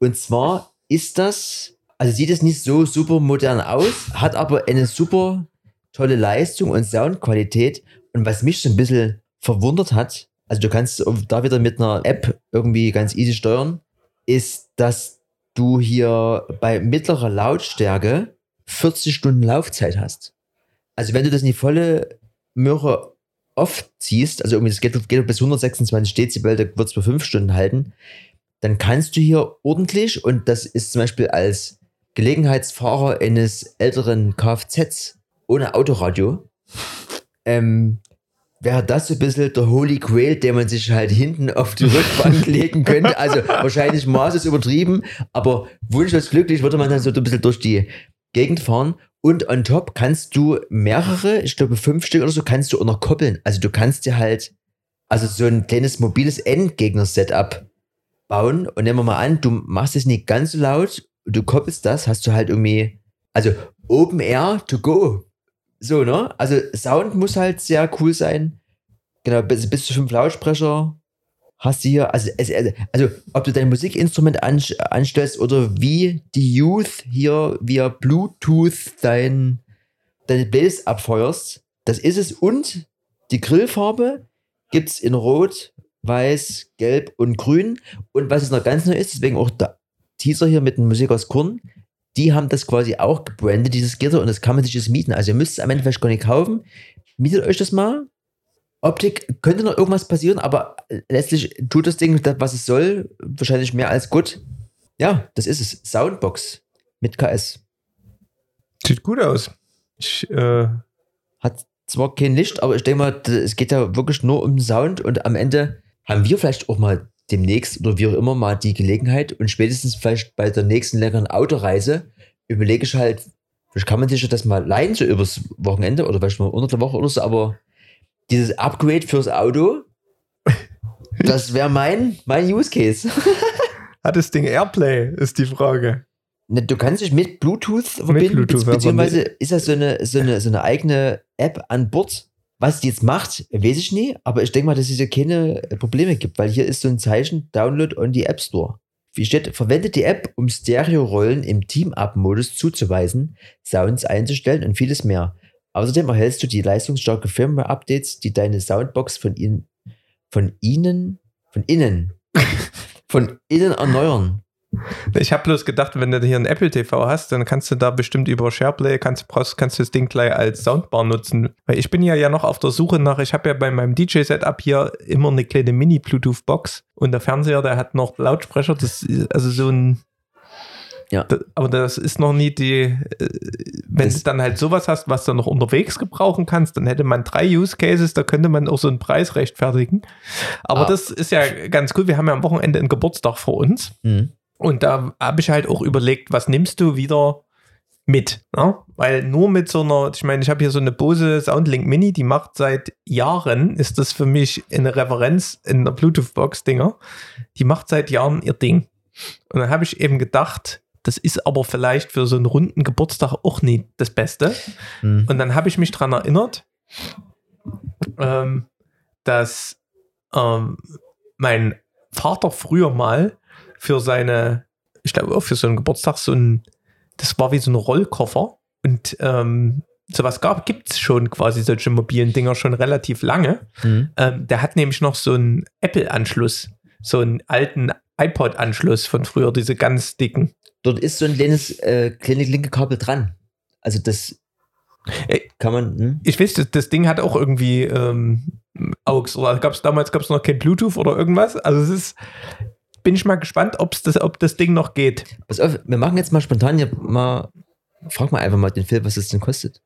Speaker 3: Und zwar ist das Also sieht es nicht so super modern aus, hat aber eine super tolle Leistung und Soundqualität. Und was mich so ein bisschen verwundert hat, also du kannst da wieder mit einer App irgendwie ganz easy steuern, ist, dass du hier bei mittlerer Lautstärke 40 Stunden Laufzeit hast. Also wenn du das in die volle Möhre oft ziehst, also irgendwie das geht, geht bis 126 Dezibel, da wird es bei 5 Stunden halten, dann kannst du hier ordentlich, und das ist zum Beispiel als Gelegenheitsfahrer eines älteren Kfz ohne Autoradio, ähm, wäre das so ein bisschen der Holy Grail, den man sich halt hinten auf die Rückbank legen könnte. Also wahrscheinlich maßlos übertrieben, aber wunschlos glücklich würde man dann so ein bisschen durch die Gegend fahren. Und on top kannst du mehrere, ich glaube fünf Stück oder so, kannst du auch noch koppeln. Also du kannst dir halt, also so ein kleines mobiles Endgegner-Setup bauen. Und nehmen wir mal an, du machst es nicht ganz so laut, du koppelst das, hast du halt irgendwie, also Open Air to go. So, ne? Also Sound muss halt sehr cool sein. Genau, bis, bis zu fünf Lautsprecher hast du hier, also, es, also ob du dein Musikinstrument an, anstellst oder wie die Youth hier via Bluetooth dein, deine Playlist abfeuerst, das ist es. Und die Grillfarbe gibt es in Rot, Weiß, Gelb und Grün. Und was es noch ganz neu ist, deswegen auch der Teaser hier mit dem Musik aus Korn, die haben das quasi auch gebrandet, dieses Gitter, und das kann man sich jetzt mieten. Also ihr müsst es am Ende vielleicht gar nicht kaufen. Mietet euch das mal. Optik könnte noch irgendwas passieren, aber letztlich tut das Ding, was es soll, wahrscheinlich mehr als gut. Ja, das ist es. Soundbox mit KS.
Speaker 2: Sieht gut aus. Ich, äh
Speaker 3: Hat zwar kein Licht, aber ich denke mal, es geht ja wirklich nur um Sound und am Ende haben wir vielleicht auch mal demnächst oder wie auch immer mal die Gelegenheit und spätestens vielleicht bei der nächsten längeren Autoreise überlege ich halt, vielleicht kann man sich das mal leihen, so übers Wochenende oder vielleicht mal unter der Woche oder so, aber dieses Upgrade fürs Auto, das wäre mein, mein Use Case.
Speaker 2: Hat das Ding Airplay, ist die Frage.
Speaker 3: Ne, du kannst dich mit Bluetooth verbinden, mit Bluetooth, beziehungsweise ist das so eine, so, eine, so eine eigene App an Bord, was die jetzt macht, weiß ich nie, aber ich denke mal, dass es hier keine Probleme gibt, weil hier ist so ein Zeichen Download on the App Store. Wie steht, verwendet die App, um Stereo-Rollen im Team-Up-Modus zuzuweisen, Sounds einzustellen und vieles mehr. Außerdem erhältst du die leistungsstarke Firmware-Updates, die deine Soundbox von ihnen, von ihnen, von innen, von innen erneuern.
Speaker 2: Ich habe bloß gedacht, wenn du hier ein Apple TV hast, dann kannst du da bestimmt über SharePlay, kannst, kannst du das Ding gleich als Soundbar nutzen. Weil ich bin ja ja noch auf der Suche nach, ich habe ja bei meinem DJ-Setup hier immer eine kleine Mini-Bluetooth-Box und der Fernseher, der hat noch Lautsprecher, das ist also so ein
Speaker 3: ja.
Speaker 2: aber das ist noch nie die, äh, wenn du dann halt sowas hast, was du noch unterwegs gebrauchen kannst, dann hätte man drei Use Cases, da könnte man auch so einen Preis rechtfertigen. Aber ah. das ist ja ganz cool. Wir haben ja am Wochenende einen Geburtstag vor uns. Mhm. Und da habe ich halt auch überlegt, was nimmst du wieder mit? Ne? Weil nur mit so einer, ich meine, ich habe hier so eine Bose Soundlink Mini, die macht seit Jahren, ist das für mich eine Referenz in der Bluetooth-Box-Dinger. Die macht seit Jahren ihr Ding. Und dann habe ich eben gedacht, das ist aber vielleicht für so einen runden Geburtstag auch nicht das Beste. Mhm. Und dann habe ich mich daran erinnert, ähm, dass ähm, mein Vater früher mal für seine, ich glaube auch für so einen Geburtstag so ein, das war wie so ein Rollkoffer und ähm, sowas gab, gibt es schon quasi solche mobilen Dinger schon relativ lange. Mhm. Ähm, der hat nämlich noch so einen Apple-Anschluss, so einen alten iPod-Anschluss von früher, diese ganz dicken.
Speaker 3: Dort ist so ein kleines, äh, kleine linke Kabel dran. Also das
Speaker 2: äh, kann man. Hm? Ich weiß, das, das Ding hat auch irgendwie ähm, AUX oder gab es damals gab es noch kein Bluetooth oder irgendwas. Also es ist, bin ich mal gespannt, ob's das, ob das Ding noch geht.
Speaker 3: Pass auf, wir machen jetzt mal spontan hier mal, frag mal einfach mal den Film, was es denn kostet.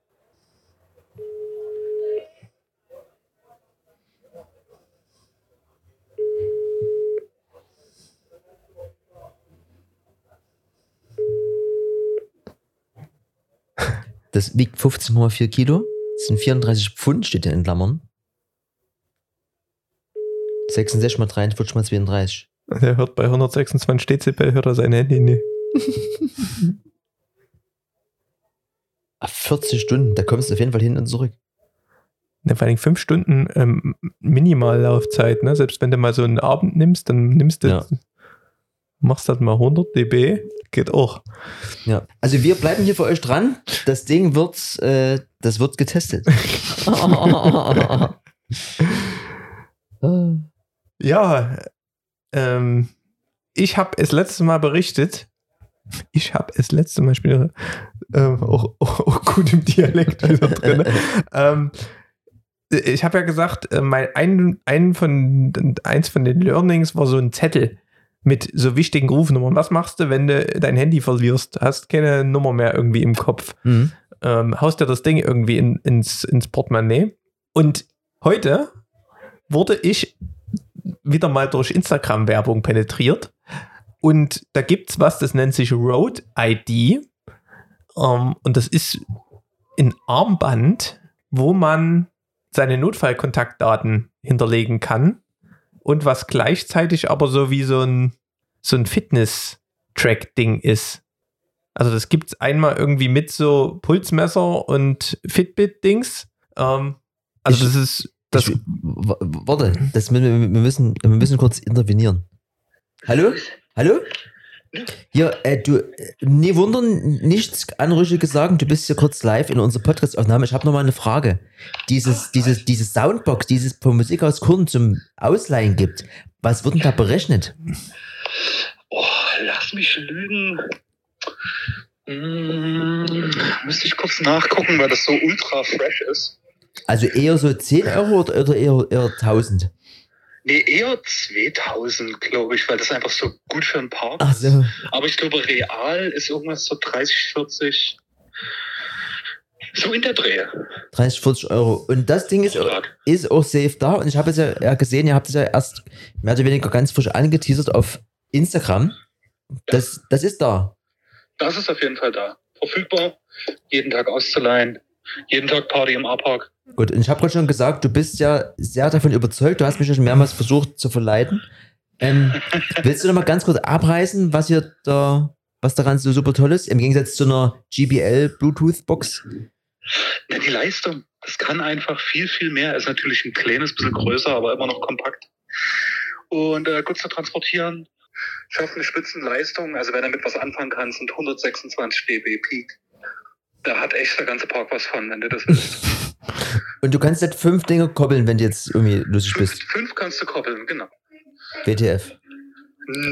Speaker 3: Das wiegt 15,4 Kilo. Das sind 34 Pfund, steht hier in Klammern. 66 mal 43 mal 32.
Speaker 2: Der hört bei 126 Dezibel, hört er sein Handy nicht.
Speaker 3: 40 Stunden, da kommst du auf jeden Fall hin und zurück.
Speaker 2: Ja, vor allem 5 Stunden ähm, Minimallaufzeit, ne? Selbst wenn du mal so einen Abend nimmst, dann nimmst du. Ja. Machst das mal 100 dB, geht auch.
Speaker 3: Ja. Also wir bleiben hier für euch dran. Das Ding wird, äh, das wird getestet.
Speaker 2: Ja, ähm, ich habe es letztes Mal berichtet. Ich habe es letzte Mal, ich bin ähm, auch, auch, auch gut im Dialekt wieder drin. ähm, ich habe ja gesagt, äh, mein, ein, ein von, eins von den Learnings war so ein Zettel mit so wichtigen Rufnummern. Was machst du, wenn du dein Handy verlierst? Hast keine Nummer mehr irgendwie im Kopf.
Speaker 3: Mhm.
Speaker 2: Ähm, haust dir das Ding irgendwie in, ins, ins Portemonnaie. Und heute wurde ich wieder mal durch Instagram-Werbung penetriert. Und da gibt es was, das nennt sich Road ID. Ähm, und das ist ein Armband, wo man seine Notfallkontaktdaten hinterlegen kann. Und was gleichzeitig aber so wie so ein, so ein Fitness-Track-Ding ist. Also das gibt es einmal irgendwie mit so Pulsmesser und Fitbit-Dings. Ähm, also
Speaker 3: Ich-
Speaker 2: das ist das
Speaker 3: warte, das, wir, wir, müssen, wir müssen kurz intervenieren. Hallo? Hallo? Hier, äh, du, nie wundern, nichts Anrüchiges sagen, du bist hier kurz live in unserer Podcast-Aufnahme. Ich habe noch mal eine Frage. Dieses, dieses, diese Soundbox, dieses von Musik aus Kunden zum Ausleihen gibt, was wird denn da berechnet?
Speaker 4: Oh, lass mich lügen. Hm, müsste ich kurz nachgucken, weil das so ultra fresh ist.
Speaker 3: Also eher so 10 Euro oder eher, eher 1000?
Speaker 4: Nee, eher 2000, glaube ich, weil das einfach so gut für ein Park ist.
Speaker 3: so.
Speaker 4: Aber ich glaube, real ist irgendwas so 30, 40. So in der Dreh.
Speaker 3: 30, 40 Euro. Und das Ding ist, ist auch safe da. Und ich habe es ja, ja gesehen, ihr habt es ja erst mehr oder weniger ganz frisch angeteasert auf Instagram. Das, das ist da.
Speaker 4: Das ist auf jeden Fall da. Verfügbar, jeden Tag auszuleihen, jeden Tag Party im A-Park.
Speaker 3: Gut, und ich habe gerade schon gesagt, du bist ja sehr davon überzeugt. Du hast mich ja schon mehrmals versucht zu verleiten. Ähm, willst du noch mal ganz kurz abreißen, was hier da, was daran so super toll ist, im Gegensatz zu einer GBL Bluetooth Box?
Speaker 4: Ja, die Leistung, das kann einfach viel, viel mehr. Ist natürlich ein kleines bisschen größer, aber immer noch kompakt. Und äh, gut zu transportieren. Schafft eine Spitzenleistung. Also wenn er mit was anfangen kann, sind 126 dB Peak. Da hat echt der ganze Park was von, wenn du das willst.
Speaker 3: Und du kannst jetzt fünf Dinge koppeln, wenn du jetzt irgendwie lustig
Speaker 4: fünf,
Speaker 3: bist.
Speaker 4: fünf kannst du koppeln, genau.
Speaker 3: WTF.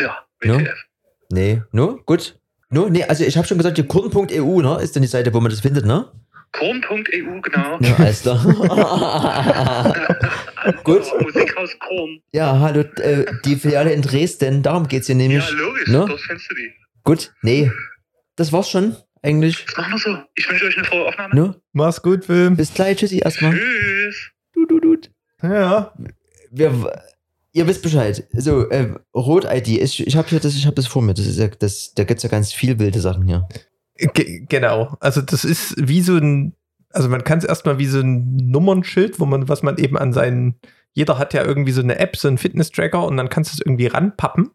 Speaker 4: Ja,
Speaker 3: No?
Speaker 4: WTF.
Speaker 3: Nee, nur? Gut. Nur? Nee, also ich habe schon gesagt, die kurden.eu, ne, ist dann die Seite, wo man das findet, ne?
Speaker 4: Korn.eu, genau.
Speaker 3: Ja, alles klar. Gut.
Speaker 4: Oh, Musikhaus Korn.
Speaker 3: Ja, hallo, äh, die Filiale in Dresden, darum geht's hier nämlich.
Speaker 4: Ja, logisch,
Speaker 3: ne?
Speaker 4: dort findest du die.
Speaker 3: Gut, nee, das war's schon, eigentlich.
Speaker 4: Das machen wir so. Ich wünsche euch eine frohe Aufnahme.
Speaker 3: Ne?
Speaker 2: Mach's gut, Film.
Speaker 3: Bis gleich, tschüssi erstmal.
Speaker 4: Tschüss.
Speaker 3: Du, du, du.
Speaker 2: Ja.
Speaker 3: Wir, ihr wisst Bescheid. So, äh, Rot-ID, ich, ich habe hier das, ich hab das vor mir. Das ist ja, das, da gibt's ja ganz viel wilde Sachen hier.
Speaker 2: Ge genau. Also das ist wie so ein, also man kann es erstmal wie so ein Nummernschild, wo man, was man eben an seinen, jeder hat ja irgendwie so eine App, so einen Fitness-Tracker und dann kannst du es irgendwie ranpappen.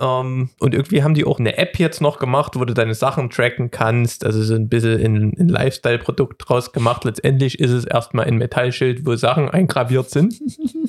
Speaker 2: Ähm, und irgendwie haben die auch eine App jetzt noch gemacht, wo du deine Sachen tracken kannst. Also so ein bisschen in ein Lifestyle-Produkt draus gemacht. Letztendlich ist es erstmal ein Metallschild, wo Sachen eingraviert sind.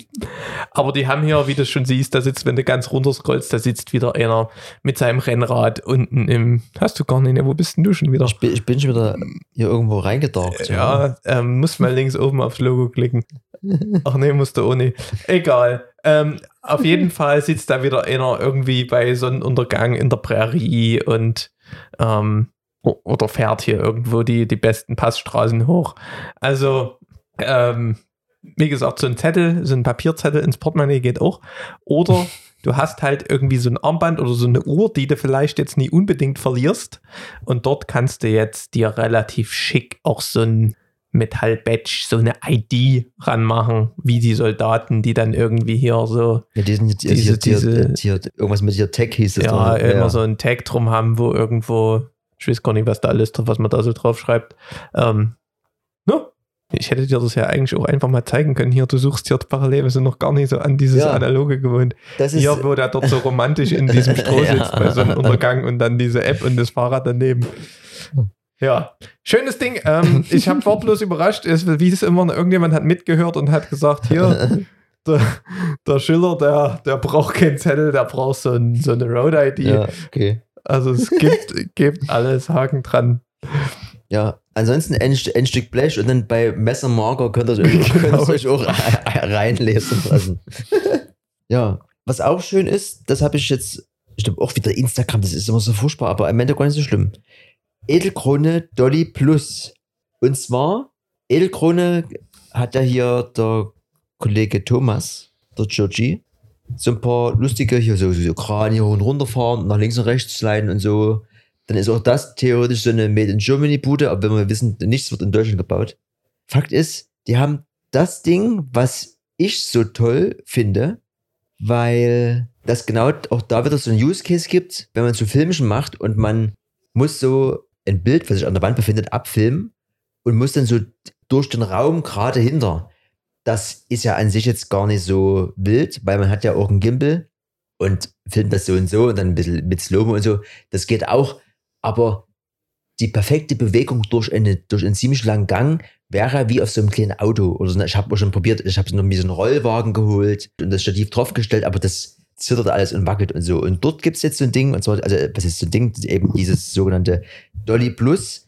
Speaker 2: Aber die haben hier, wie du schon siehst, da sitzt, wenn du ganz runter scrollst, da sitzt wieder einer mit seinem Rennrad unten im. Hast du gar nicht, ne? Wo bist denn du schon wieder?
Speaker 3: Ich bin, ich bin schon wieder hier irgendwo reingetaucht.
Speaker 2: Ja, ähm, muss mal links oben aufs Logo klicken. Ach nee, musste ohne. Egal. Ähm, auf jeden Fall sitzt da wieder einer irgendwie bei Sonnenuntergang in der Prärie und ähm, oder fährt hier irgendwo die, die besten Passstraßen hoch. Also, ähm, wie gesagt, so ein Zettel, so ein Papierzettel ins Portemonnaie geht auch. Oder du hast halt irgendwie so ein Armband oder so eine Uhr, die du vielleicht jetzt nie unbedingt verlierst. Und dort kannst du jetzt dir relativ schick auch so ein Metall-Badge, so eine ID ranmachen, wie die Soldaten, die dann irgendwie hier so,
Speaker 3: Ja, die sind jetzt hier,
Speaker 2: Diese-
Speaker 3: hier, hier,
Speaker 2: diese-
Speaker 3: hier, irgendwas mit hier Tech hieß es.
Speaker 2: ja, immer so ein Tag drum haben, wo irgendwo, ich weiß gar nicht, was da alles drauf, was man da so drauf schreibt. Ähm, ne? Ich hätte dir das ja eigentlich auch einfach mal zeigen können. Hier, du suchst hier parallel, wir sind noch gar nicht so an dieses
Speaker 3: Ja.
Speaker 2: Analoge gewohnt.
Speaker 3: Das ist,
Speaker 2: Hier, wo der dort so romantisch in diesem Stroh
Speaker 3: Ja.
Speaker 2: sitzt bei Sonnenuntergang und dann diese App und das Fahrrad daneben. Ja, schönes Ding. Ähm, ich habe war bloß überrascht, wie es immer, irgendjemand hat mitgehört und hat gesagt, hier, der, der Schiller, der, der braucht keinen Zettel, der braucht so, ein, so eine Road-ID.
Speaker 3: Ja, okay.
Speaker 2: Also es gibt, gibt alles Haken dran.
Speaker 3: Ja, ansonsten ein, ein Stück Blech und dann bei Messermarker könnt ihr euch, könnt ihr euch auch reinlesen lassen. ja, was auch schön ist, das habe ich jetzt, ich glaube auch wieder Instagram, das ist immer so furchtbar, aber am Ende gar nicht so schlimm. Edelkrone Dolly Plus. Und zwar, Edelkrone hat ja hier der Kollege Thomas, der Georgie, so ein paar lustige hier so, so, so Kran hier und runterfahren, nach links und rechts sliden und so. Dann ist auch das theoretisch so eine Made in Germany Bude, aber wenn wir wissen, nichts wird in Deutschland gebaut. Fakt ist, die haben das Ding, was ich so toll finde, weil das genau auch da wieder so ein Use Case gibt, wenn man so Filmchen macht und man muss so ein Bild, was sich an der Wand befindet, abfilmen und muss dann so durch den Raum gerade hinter. Das ist ja an sich jetzt gar nicht so wild, weil man hat ja auch einen Gimbal und filmt das so und so und dann ein bisschen mit Slow und so. Das geht auch, aber die perfekte Bewegung durch, eine, durch einen ziemlich langen Gang wäre wie auf so einem kleinen Auto. Oder so. Ich habe auch schon probiert, ich habe noch mir so einen Rollwagen geholt und das Stativ draufgestellt, aber das zittert alles und wackelt und so. Und dort gibt es jetzt so ein Ding, und zwar, also was ist so ein Ding, eben dieses sogenannte Dolly Plus.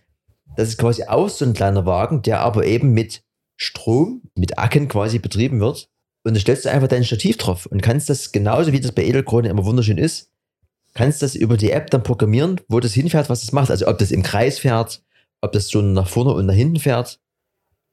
Speaker 3: Das ist quasi auch so ein kleiner Wagen, der aber eben mit Strom, mit Acken quasi betrieben wird. Und da stellst du einfach dein Stativ drauf und kannst das genauso wie das bei Edelkrone immer wunderschön ist, kannst das über die App dann programmieren, wo das hinfährt, was es macht. Also ob das im Kreis fährt, ob das so nach vorne und nach hinten fährt.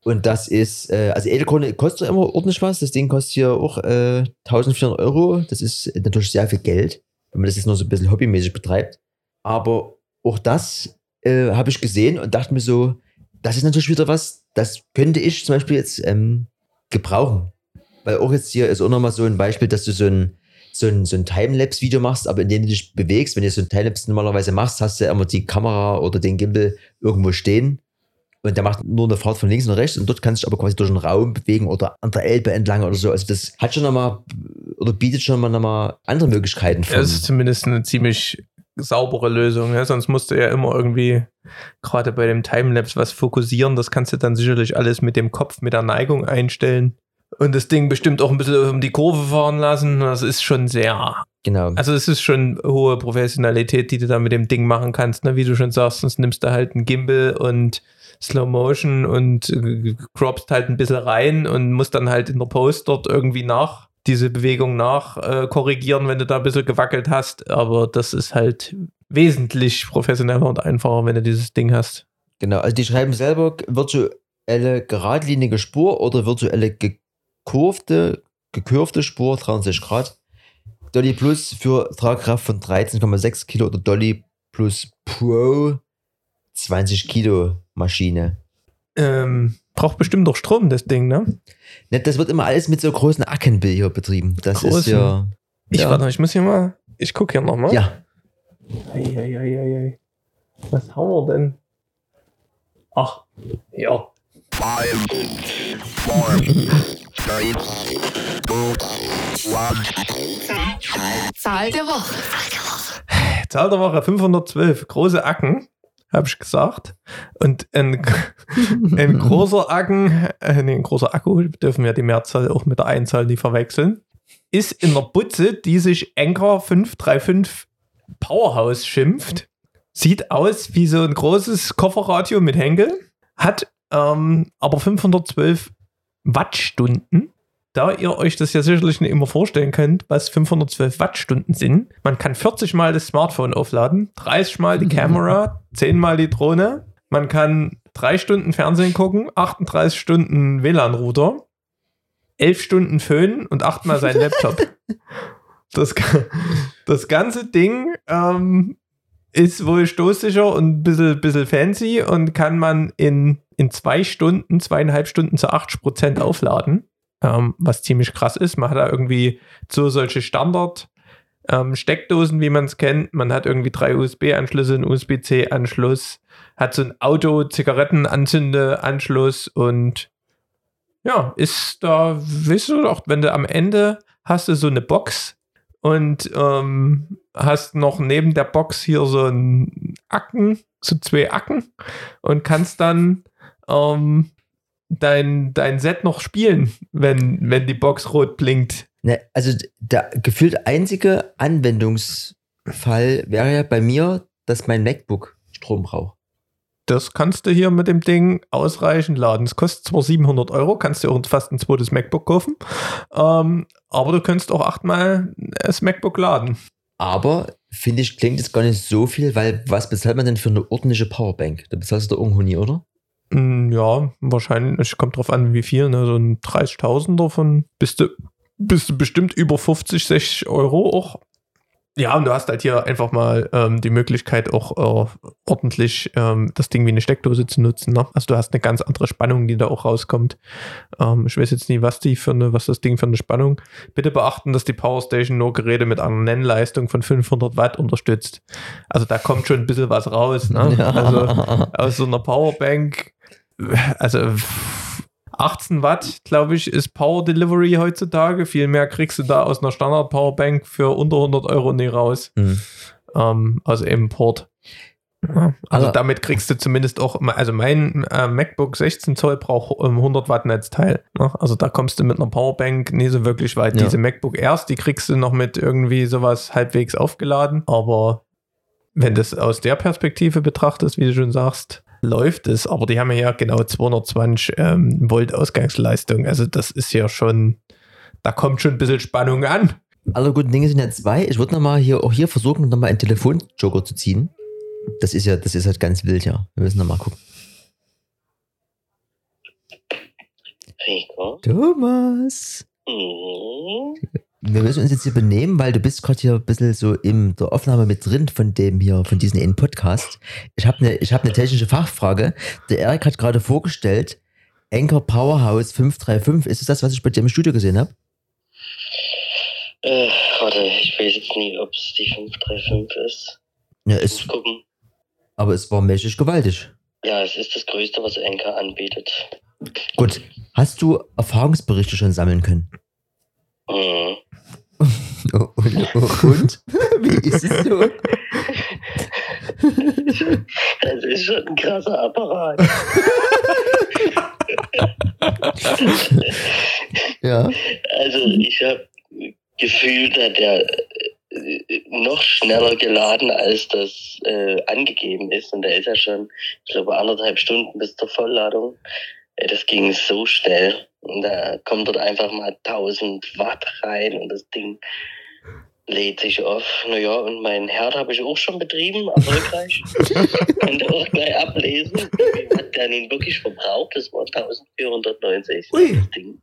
Speaker 3: Und das ist, äh, also Edelkrone kostet immer ordentlich was. Das Ding kostet hier auch äh, 1400 Euro. Das ist natürlich sehr viel Geld, wenn man das jetzt nur so ein bisschen hobbymäßig betreibt. Aber auch das äh, habe ich gesehen und dachte mir so, das ist natürlich wieder was, das könnte ich zum Beispiel jetzt ähm, gebrauchen. Weil auch jetzt hier ist auch nochmal so ein Beispiel, dass du so ein, so ein, so ein Timelapse-Video machst, aber indem du dich bewegst, wenn du so ein Timelapse normalerweise machst, hast du immer die Kamera oder den Gimbal irgendwo stehen und der macht nur eine Fahrt von links nach rechts und dort kannst du dich aber quasi durch den Raum bewegen oder an der Elbe entlang oder so. Also das hat schon nochmal oder bietet schon mal nochmal andere Möglichkeiten.
Speaker 2: Von. Das ist zumindest eine ziemlich saubere Lösung. Ja? Sonst musst du ja immer irgendwie gerade bei dem Timelapse was fokussieren. Das kannst du dann sicherlich alles mit dem Kopf, mit der Neigung einstellen. Und das Ding bestimmt auch ein bisschen um die Kurve fahren lassen. Das ist schon sehr.
Speaker 3: Genau.
Speaker 2: Also, es ist schon hohe Professionalität, die du da mit dem Ding machen kannst. Ne? Wie du schon sagst, sonst nimmst du halt einen Gimbal und Slow Motion und äh, croppst halt ein bisschen rein und musst dann halt in der Post dort irgendwie nach diese Bewegung nach äh, korrigieren, wenn du da ein bisschen gewackelt hast. Aber das ist halt wesentlich professioneller und einfacher, wenn du dieses Ding hast.
Speaker 3: Genau, also die schreiben selber virtuelle geradlinige Spur oder virtuelle gekurvte, gekurvte Spur 63 Grad. Dolly Plus für Tragkraft von 13,6 Kilo oder Dolly Plus Pro 20 Kilo Maschine.
Speaker 2: Ähm, braucht bestimmt doch Strom, das Ding, ne?
Speaker 3: ne das wird immer alles mit so großen Ackenbill hier betrieben. Das Großen. ist ja.
Speaker 2: Ich ja. warte, ich muss hier mal. Ich gucke hier nochmal.
Speaker 3: Ja.
Speaker 2: Eieieiei. Was haben wir denn? Ach, ja. Five, four,
Speaker 1: three, two, one. Zahl der Woche.
Speaker 2: Zahl der Woche 512. Große Acken habe ich gesagt. Und ein, ein großer Acken, äh, nee, ein großer Akku, dürfen wir die Mehrzahl auch mit der Einzahl nicht verwechseln, ist in der Butze, die sich Anchor 535 Powerhouse schimpft. Sieht aus wie so ein großes Kofferradio mit Henkel, hat ähm, aber 512 Wattstunden da ihr euch das ja sicherlich nicht immer vorstellen könnt, was 512 Wattstunden sind, man kann 40 mal das Smartphone aufladen, 30 mal die Kamera, 10 mal die Drohne, man kann 3 Stunden Fernsehen gucken, 38 Stunden WLAN-Router, 11 Stunden Föhn und 8 mal sein Laptop. das, das ganze Ding ähm, ist wohl stoßsicher und ein bisschen, bisschen fancy und kann man in, in zwei Stunden, zweieinhalb Stunden zu 80 Prozent aufladen ähm, was ziemlich krass ist. Man hat da irgendwie so solche Standard- ähm, Steckdosen, wie man es kennt. Man hat irgendwie drei USB-Anschlüsse, einen USB-C-Anschluss, hat so ein Auto-Zigarettenanzünde-Anschluss und ja, ist da, weißt du doch, wenn du am Ende hast du so eine Box und ähm, hast noch neben der Box hier so einen Acken, so zwei Acken und kannst dann ähm, dein, dein Set noch spielen, wenn, wenn die Box rot blinkt.
Speaker 3: Ne, also der gefühlt einzige Anwendungsfall wäre ja bei mir, dass mein MacBook Strom braucht.
Speaker 2: Das kannst du hier mit dem Ding ausreichend laden. Es kostet zwar 700 Euro, kannst du auch fast ein zweites MacBook kaufen, ähm, aber du kannst auch achtmal das MacBook laden.
Speaker 3: Aber finde ich, klingt jetzt gar nicht so viel, weil was bezahlt man denn für eine ordentliche Powerbank? Da bezahlst du doch irgendwo nie, oder?
Speaker 2: Mm, Ja, wahrscheinlich, kommt drauf an, wie viel, ne? So ein 30.000 davon bist du, bist du bestimmt über 50, 60 Euro auch. Ja, und du hast halt hier einfach mal ähm, die Möglichkeit, auch äh, ordentlich ähm, das Ding wie eine Steckdose zu nutzen. Ne? Also du hast eine ganz andere Spannung, die da auch rauskommt. Ähm, ich weiß jetzt nie, was die für eine, was das Ding für eine Spannung. Bitte beachten, dass die Powerstation nur Geräte mit einer Nennleistung von 500 Watt unterstützt. Also da kommt schon ein bisschen was raus. Ne?
Speaker 3: Ja.
Speaker 2: Also aus so einer Powerbank, also 18 Watt, glaube ich, ist Power Delivery heutzutage. Viel mehr kriegst du da aus einer Standard Powerbank für unter 100 Euro nie raus.
Speaker 3: Hm.
Speaker 2: Ähm, also im Port. Also
Speaker 3: Aber-
Speaker 2: damit kriegst du zumindest auch, also mein äh, MacBook 16 Zoll braucht ähm, 100 Watt Netzteil. Ne? Also da kommst du mit einer Powerbank nie so wirklich weit.
Speaker 3: Ja.
Speaker 2: Diese MacBook Airs, die kriegst du noch mit irgendwie sowas halbwegs aufgeladen. Aber wenn du es aus der Perspektive betrachtest, wie du schon sagst, läuft es. Aber die haben ja genau 220 ähm, Volt Ausgangsleistung. Also das ist ja schon, da kommt schon ein bisschen Spannung an.
Speaker 3: Alle guten Dinge sind ja zwei. Ich würde nochmal hier, auch hier versuchen, nochmal einen Telefonjoker zu ziehen. Das ist ja, das ist halt ganz wild, ja. Wir müssen nochmal gucken.
Speaker 5: Rico?
Speaker 3: Thomas!
Speaker 5: Mhm.
Speaker 3: Wir müssen uns jetzt hier benehmen, weil du bist gerade hier ein bisschen so in der Aufnahme mit drin von dem hier, von diesem einen Podcast. Ich habe eine ich hab ne technische Fachfrage. Der Erik hat gerade vorgestellt, Anchor Powerhouse 535. Ist es das, was ich bei dir im Studio gesehen habe?
Speaker 5: Äh, warte, ich weiß jetzt nie, ob es die 535 ist.
Speaker 3: Ja, es,
Speaker 5: gucken.
Speaker 3: aber es war mächtig gewaltig.
Speaker 5: Ja, es ist das Größte, was Anchor anbietet.
Speaker 3: Gut. Hast du Erfahrungsberichte schon sammeln können?
Speaker 5: Mhm.
Speaker 3: Und, und, und? Wie ist es so?
Speaker 5: Das ist schon ein krasser Apparat.
Speaker 3: Ja.
Speaker 5: Also ich habe gefühlt, hat der äh, noch schneller geladen, als das äh, angegeben ist. Und der ist ja schon, ich glaube, anderthalb Stunden bis zur Vollladung. Das ging so schnell. Und da kommt dort einfach mal 1000 Watt rein und das Ding lädt sich auf. Naja, und mein Herd habe ich auch schon betrieben, erfolgreich. und auch gleich ablesen, Watt der nun wirklich verbraucht. Das war 1490
Speaker 3: Ui.
Speaker 5: das Ding.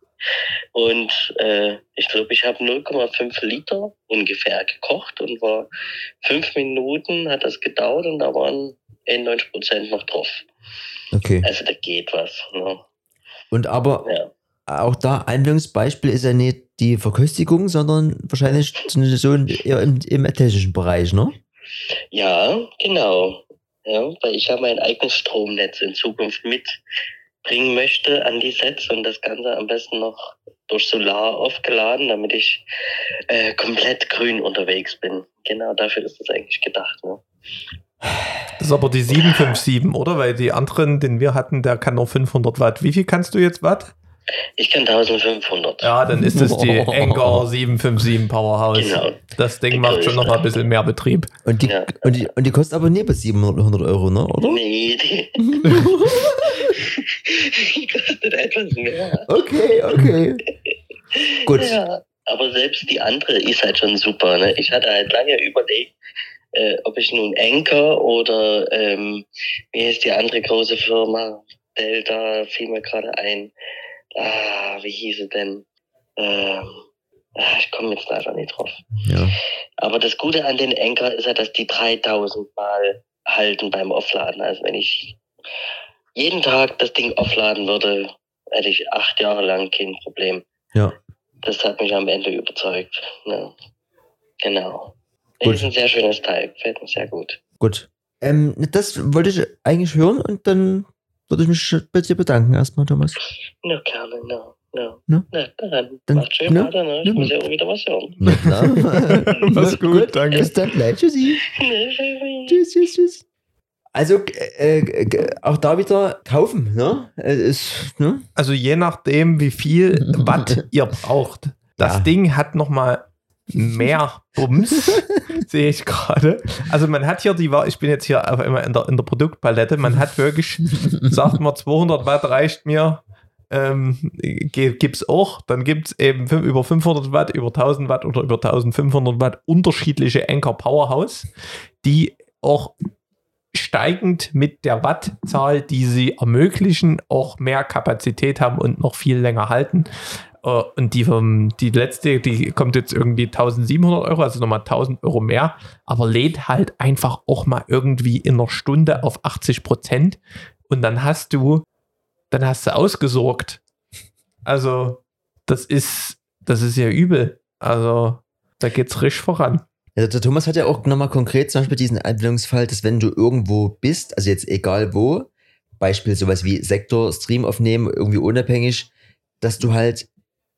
Speaker 5: Und äh, ich glaube, ich habe 0,5 Liter ungefähr gekocht und war fünf Minuten hat das gedauert und da waren 91 Prozent noch drauf.
Speaker 3: Okay.
Speaker 5: Also da geht was. Ne?
Speaker 3: Und aber
Speaker 5: Ja.
Speaker 3: Auch da Anwendungsbeispiel ist ja nicht die Verköstigung, sondern wahrscheinlich so eher im, im technischen Bereich, ne?
Speaker 5: ja, genau. Ja, weil ich ja mein eigenes Stromnetz in Zukunft mitbringen möchte an die Sets und das Ganze am besten noch durch Solar aufgeladen, damit ich äh, komplett grün unterwegs bin. Genau dafür ist das eigentlich gedacht. Ne?
Speaker 2: Das ist aber die 757, oder? Weil die anderen, den wir hatten, der kann nur 500 Watt. Wie viel kannst du jetzt Watt?
Speaker 5: Ich kann 1500.
Speaker 2: Ja, dann ist es die Anchor 757 Powerhouse.
Speaker 5: Genau.
Speaker 2: Das Ding
Speaker 5: Die
Speaker 2: macht schon noch mal ein bisschen mehr Betrieb.
Speaker 3: Und die,
Speaker 5: Ja.
Speaker 3: und die, und die kostet aber nie bis 700 Euro, ne? Oder?
Speaker 5: Nee, die, die kostet etwas mehr.
Speaker 3: Okay, okay. Gut.
Speaker 5: Ja, aber selbst die andere ist halt schon super. Ne? Ich hatte halt lange überlegt, äh, ob ich nun Anchor oder ähm, wie heißt die andere große Firma? Delta fiel mir gerade ein. Ah, wie hieß sie denn? Ähm, ah, ich komme jetzt leider nicht drauf.
Speaker 3: Ja.
Speaker 5: Aber das Gute an den Anchor ist ja, dass die 3000 Mal halten beim Aufladen. Also wenn ich jeden Tag das Ding aufladen würde, hätte ich acht Jahre lang kein Problem.
Speaker 3: Ja.
Speaker 5: Das hat mich am Ende überzeugt. Ne? Genau.
Speaker 3: Gut.
Speaker 5: Das ist ein sehr schönes Teil. Gefällt mir sehr gut.
Speaker 3: Gut. Ähm, das wollte ich eigentlich hören und dann würde ich mich bei dir bedanken erstmal, Thomas.
Speaker 5: No, gerne, no, no.
Speaker 3: Ne?
Speaker 5: Na, dann,
Speaker 3: Dann-
Speaker 5: macht schön
Speaker 3: ne?
Speaker 5: weiter, ne? Ich
Speaker 3: Ne?
Speaker 5: muss ja auch wieder was hören.
Speaker 3: Na klar.
Speaker 2: Mach's gut, danke.
Speaker 3: Bis dann gleich. Tschüssi.
Speaker 5: Ne.
Speaker 3: Tschüss, tschüss, tschüss. Also, äh, äh, auch da wieder kaufen, ne? Ist, ne?
Speaker 2: Also je nachdem, wie viel Watt ihr braucht. Das
Speaker 3: Ja.
Speaker 2: Ding hat noch mal mehr Bums, sehe ich gerade. Also man hat hier die, Wa- ich bin jetzt hier auf einmal in der, in der Produktpalette, man hat wirklich, sagt man 200 Watt reicht mir, ähm, gibt es auch. Dann gibt es eben über 500 Watt, über 1000 Watt oder über 1500 Watt unterschiedliche Anker Powerhouse, die auch steigend mit der Wattzahl, die sie ermöglichen, auch mehr Kapazität haben und noch viel länger halten. Äh, Und die, vom, die letzte, die kommt jetzt irgendwie 1700 Euro, also nochmal 1000 Euro mehr, aber lädt halt einfach auch mal irgendwie in einer Stunde auf 80 Prozent und dann hast du, dann hast du ausgesorgt. Also, das ist, das ist ja übel. Also, da geht's richtig voran.
Speaker 3: Also der Thomas hat ja auch nochmal konkret zum Beispiel diesen Anwendungsfall, dass wenn du irgendwo bist, also jetzt egal wo, Beispiel sowas wie Sektor, Stream aufnehmen, irgendwie unabhängig, dass du halt,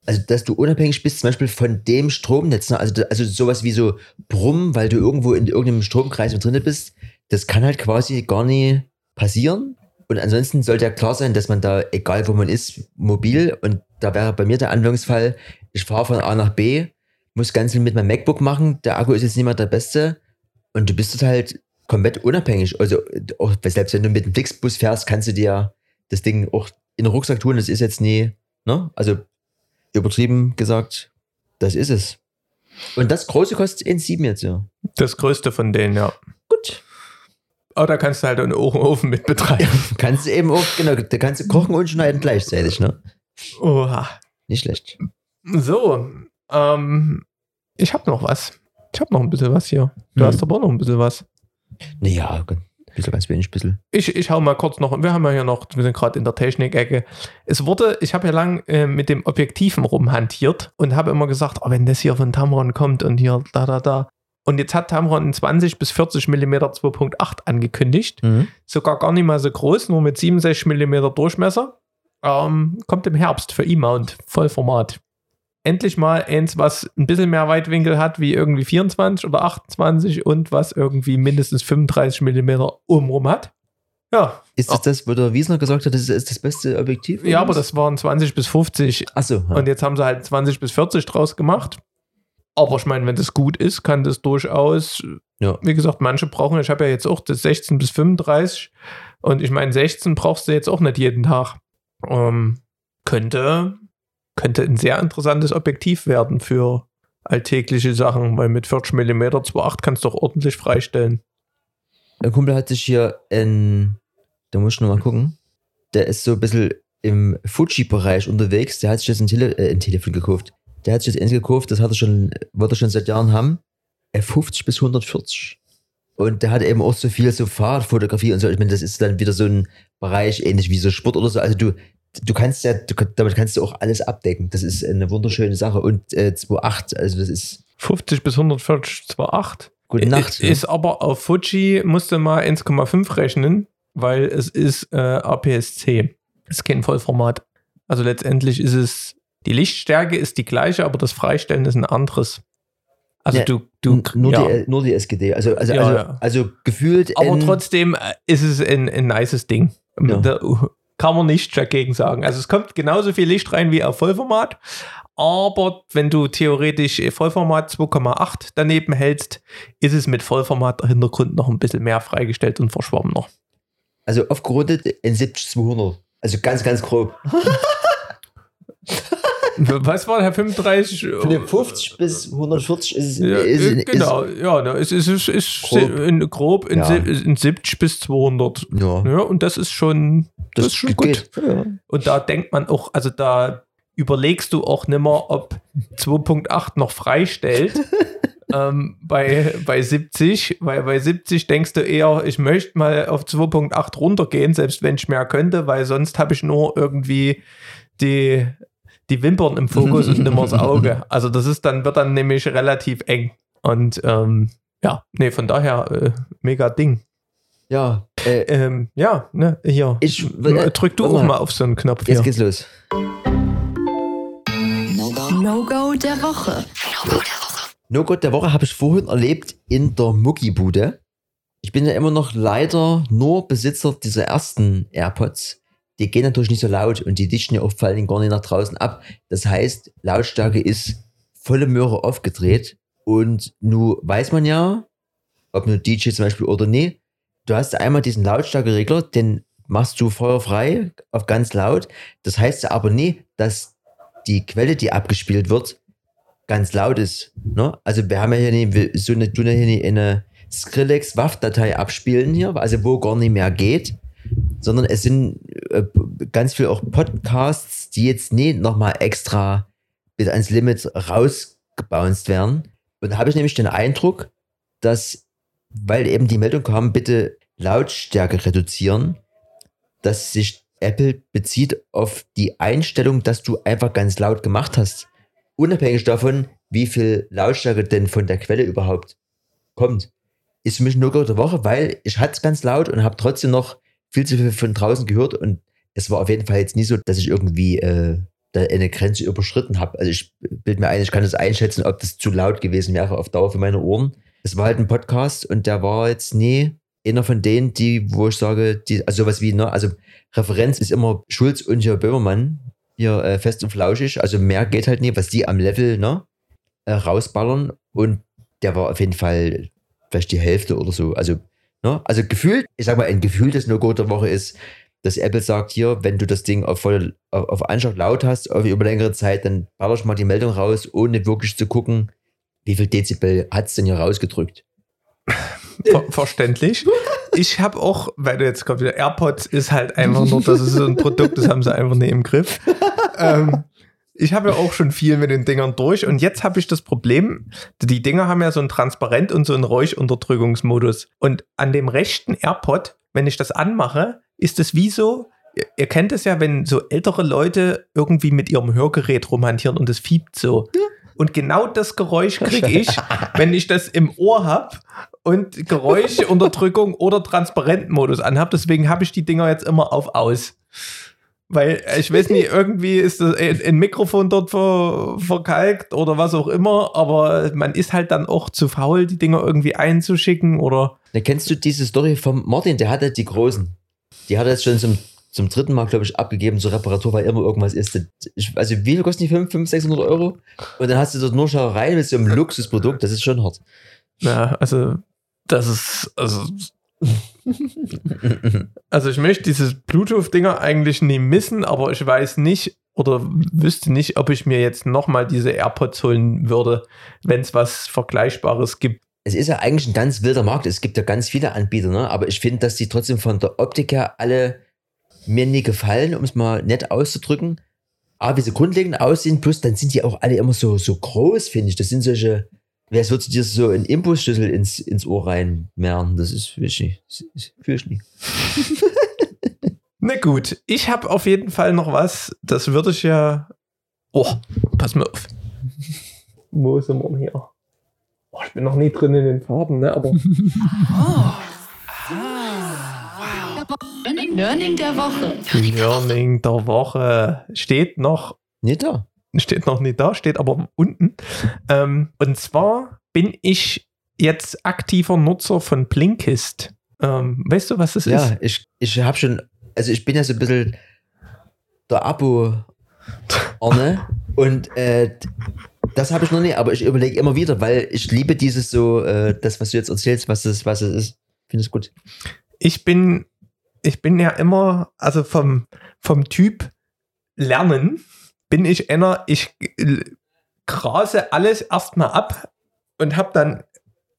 Speaker 3: also dass du unabhängig bist, zum Beispiel von dem Stromnetz, ne? also, also sowas wie so Brumm, weil du irgendwo in irgendeinem Stromkreis mit drin bist, das kann halt quasi gar nie passieren. Und ansonsten sollte ja klar sein, dass man da, egal wo man ist, mobil, und da wäre bei mir der Anwendungsfall, ich fahre von A nach B, muss ganz viel mit meinem MacBook machen, der Akku ist jetzt nicht mehr der beste und du bist halt komplett unabhängig. Also auch, selbst wenn du mit dem Flixbus fährst, kannst du dir das Ding auch in den Rucksack tun, das ist jetzt nie, ne? Also übertrieben gesagt, das ist es. Und das große kostet 1,7 jetzt, ja.
Speaker 2: Das größte von denen, ja.
Speaker 3: Gut.
Speaker 2: Aber da kannst du halt einen Ofen mit betreiben.
Speaker 3: Kannst du eben auch, genau, da kannst du kochen und schneiden gleichzeitig, ne?
Speaker 2: Oha.
Speaker 3: Nicht schlecht.
Speaker 2: So, ähm, ich habe noch was. Ich habe noch ein bisschen was hier. Du
Speaker 3: Hm.
Speaker 2: hast aber auch noch ein bisschen was.
Speaker 3: Naja, bisschen, ganz wenig, bisschen.
Speaker 2: Ich, ich hau mal kurz noch, wir haben ja hier noch, wir sind gerade in der Technik-Ecke. Es wurde, ich habe ja lang äh, mit dem Objektiven rumhantiert und habe immer gesagt, oh, wenn das hier von Tamron kommt und hier da, da, da. Und jetzt hat Tamron ein 20 bis 40 mm 2.8 angekündigt.
Speaker 3: Mhm.
Speaker 2: Sogar gar nicht mal so groß, nur mit 67 mm Durchmesser. Ähm, kommt im Herbst für E-Mount, Vollformat. Endlich mal eins, was ein bisschen mehr Weitwinkel hat, wie irgendwie 24 oder 28 und was irgendwie mindestens 35 mm umrum hat. Ja,
Speaker 3: Ist das das, wo der Wiesner gesagt hat, das ist, ist das beste Objektiv?
Speaker 2: ja, aber das waren 20 bis 50
Speaker 3: Achso, ja.
Speaker 2: und jetzt haben sie halt 20 bis 40 draus gemacht. Aber ich meine, wenn das gut ist, kann das durchaus,
Speaker 3: Ja.
Speaker 2: wie gesagt, manche brauchen, ich habe ja jetzt auch das 16 bis 35 und ich meine, 16 brauchst du jetzt auch nicht jeden Tag. Ähm, könnte, könnte ein sehr interessantes Objektiv werden für alltägliche Sachen, weil mit 40 mm 2.8 kannst du doch ordentlich freistellen.
Speaker 3: Ein Kumpel hat sich hier in, da muss ich noch mal gucken, der ist so ein bisschen im Fuji-Bereich unterwegs, der hat sich jetzt ein, Tele äh, ein Telefon gekauft. Der hat sich jetzt eins gekauft, das hat er schon, wird er schon seit Jahren haben, äh, 50 bis 140. Und der hat eben auch so viel so Fahrradfotografie und so. Ich meine, das ist dann wieder so ein Bereich, ähnlich wie so Sport oder so. Also du, du kannst ja, du, damit kannst du auch alles abdecken. Das ist eine wunderschöne Sache. Und äh, 2.8, also das ist
Speaker 2: 50 bis 140 2.8.
Speaker 3: gute Nacht.
Speaker 2: Ist aber auf Fuji, musste mal 1,5 rechnen, weil es ist äh, APS-C. Ist kein Vollformat. Also letztendlich ist es, die Lichtstärke ist die gleiche, aber das Freistellen ist ein anderes. Also
Speaker 3: Ja,
Speaker 2: du, du,
Speaker 3: nur,
Speaker 2: ja.
Speaker 3: die, nur die SGD. Also, also,
Speaker 2: Ja,
Speaker 3: also,
Speaker 2: ja.
Speaker 3: also gefühlt.
Speaker 2: aber trotzdem äh, ist es ein, ein nices Ding.
Speaker 3: Ja.
Speaker 2: Da kann man nichts dagegen sagen. Also es kommt genauso viel Licht rein wie auf Vollformat. Aber wenn du theoretisch Vollformat 2,8 daneben hältst, ist es mit Vollformat Hintergrund noch ein bisschen mehr freigestellt und verschwommener.
Speaker 3: Also aufgerundet in 70 200. Also ganz, ganz grob.
Speaker 2: Was war der 35?
Speaker 3: Von den 50 bis 140 ist es.
Speaker 2: Ja,
Speaker 3: ist,
Speaker 2: äh,
Speaker 3: ist,
Speaker 2: genau, ja, ne, es ist, es ist
Speaker 3: Grob.
Speaker 2: in, grob in,
Speaker 3: Ja.
Speaker 2: in 70 bis 200.
Speaker 3: ja,
Speaker 2: Ja, und das ist schon, das, ist schon gut.
Speaker 3: Ja.
Speaker 2: Und da denkt man auch, also da überlegst du auch nimmer, ob 2.8 noch freistellt. ähm, bei, bei 70, weil bei 70 denkst du eher, ich möchte mal auf 2.8 runtergehen, selbst wenn ich mehr könnte, weil sonst habe ich nur irgendwie die, die Wimpern im Fokus und nimmer das Auge. Also das ist dann, wird dann nämlich relativ eng. Und ähm, ja, nee, von daher äh, mega Ding.
Speaker 3: Ja, äh,
Speaker 2: Ähm, ja, ne, hier.
Speaker 3: Ich- äh,
Speaker 2: Drück du auch
Speaker 3: mal.
Speaker 2: auf so einen Knopf
Speaker 3: jetzt
Speaker 2: hier.
Speaker 3: geht's los.
Speaker 1: No-Go der Woche.
Speaker 3: No Gott der Woche habe ich vorhin erlebt in der Muckibude. Ich bin ja immer noch leider nur Besitzer dieser ersten AirPods. Die gehen natürlich nicht so laut und die dichten ja auch vor allen Dingen gar nicht nach draußen ab. Das heißt, Lautstärke ist volle Möhre aufgedreht. Und nun weiß man ja, ob nur DJ zum Beispiel oder nee, du hast einmal diesen Lautstärkeregler, den machst du feuerfrei auf ganz laut. Das heißt aber nie, dass die Quelle, die abgespielt wird, ganz laut ist. Ne? Also wir haben ja hier nicht, so eine, tun ja eine Skrillex WAV-Datei abspielen hier, also wo gar nicht mehr geht, sondern es sind äh, ganz viel auch Podcasts, die jetzt nicht nochmal extra bis ans Limit rausgebounced werden. Und da habe ich nämlich den Eindruck, dass, weil eben die Meldung kam, bitte Lautstärke reduzieren, dass sich Apple bezieht auf die Einstellung, dass du einfach ganz laut gemacht hast. Unabhängig davon, wie viel Lautstärke denn von der Quelle überhaupt kommt. Ist für mich nur der Woche, weil ich hatte es ganz laut und habe trotzdem noch viel zu viel von draußen gehört und es war auf jeden Fall jetzt nie so, dass ich irgendwie äh, da eine Grenze überschritten habe. Also ich bilde mir ein, ich kann das einschätzen, ob das zu laut gewesen wäre auf Dauer für meine Ohren. Es war halt ein Podcast und der war jetzt nie einer von denen, die, wo ich sage, die, also sowas wie, ne, also Referenz ist immer Schulz und hier Böhmermann, hier äh, fest und flauschig, also mehr geht halt nie, was die am Level, ne, äh, rausballern und der war auf jeden Fall vielleicht die Hälfte oder so, also, ne, also gefühlt, ich sag mal, ein gefühltes No-Go der Woche ist, dass Apple sagt, hier, wenn du das Ding auf voll, auf, auf Anschlag laut hast, auf, über längere Zeit, dann ballerst mal die Meldung raus, ohne wirklich zu gucken, wie viel Dezibel hat es denn hier rausgedrückt.
Speaker 2: Ver verständlich. Ich habe auch, weil du jetzt kommt wieder, AirPods ist halt einfach nur, das ist so ein Produkt, das haben sie einfach nicht im Griff. Ähm, ich habe ja auch schon viel mit den Dingern durch und jetzt habe ich das Problem, die Dinger haben ja so ein Transparent und so einen Räuchunterdrückungsmodus. Und an dem rechten AirPod, wenn ich das anmache, ist es wie so, ihr, ihr kennt es ja, wenn so ältere Leute irgendwie mit ihrem Hörgerät rumhantieren und es fiebt so. Und genau das Geräusch kriege ich, wenn ich das im Ohr habe und Geräuschunterdrückung oder Transparentmodus anhabe. Deswegen habe ich die Dinger jetzt immer auf aus. Weil ich weiß nicht, irgendwie ist das ein Mikrofon dort ver, verkalkt oder was auch immer, aber man ist halt dann auch zu faul, die Dinger irgendwie einzuschicken oder.
Speaker 3: Da kennst du diese Story vom Martin, der hatte die großen. Die hat er jetzt schon zum, zum dritten Mal, glaube ich, abgegeben zur Reparatur, weil immer irgendwas ist. Ich, also wie viel kosten die? 500, 500, 600 Euro? Und dann hast du dort nur Scharereien mit so einem Luxusprodukt, das ist schon hart.
Speaker 2: Ja, also das ist, also also ich möchte dieses Bluetooth-Dinger eigentlich nie missen, aber ich weiß nicht oder wüsste nicht, ob ich mir jetzt nochmal diese AirPods holen würde, wenn es was Vergleichbares gibt.
Speaker 3: Es ist ja eigentlich ein ganz wilder Markt. Es gibt ja ganz viele Anbieter, ne? aber ich finde, dass die trotzdem von der Optik her alle mir nie gefallen, um es mal nett auszudrücken. Aber wie sie grundlegend aussehen, plus dann sind die auch alle immer so, so groß, finde ich. Das sind solche, Wer würdest du dir so einen Imbusschlüssel ins, ins Ohr reinmehren? Das ist für ich nicht. Ich nicht.
Speaker 2: Na gut, ich habe auf jeden Fall noch was. Das würde ich ja. Oh, pass mal auf. Wo ist wir hier? Oh, ich bin noch nie drin in den Farben, ne? Aber. oh.
Speaker 1: Learning der Woche.
Speaker 2: Learning der Woche steht noch.
Speaker 3: Nicht da
Speaker 2: steht noch nicht da, steht aber unten. Ähm, und zwar bin ich jetzt aktiver Nutzer von Blinkist. Ähm, weißt du, was das
Speaker 3: ja,
Speaker 2: ist?
Speaker 3: Ja, ich, ich habe schon, also ich bin ja so ein bisschen der Abo Arne und äh, das habe ich noch nicht, aber ich überlege immer wieder, weil ich liebe dieses so, äh, das, was du jetzt erzählst, was es, was es ist. Finde es gut.
Speaker 2: Ich bin, ich bin ja immer, also vom, vom Typ Lernen bin ich einer, ich grase alles erstmal ab und habe dann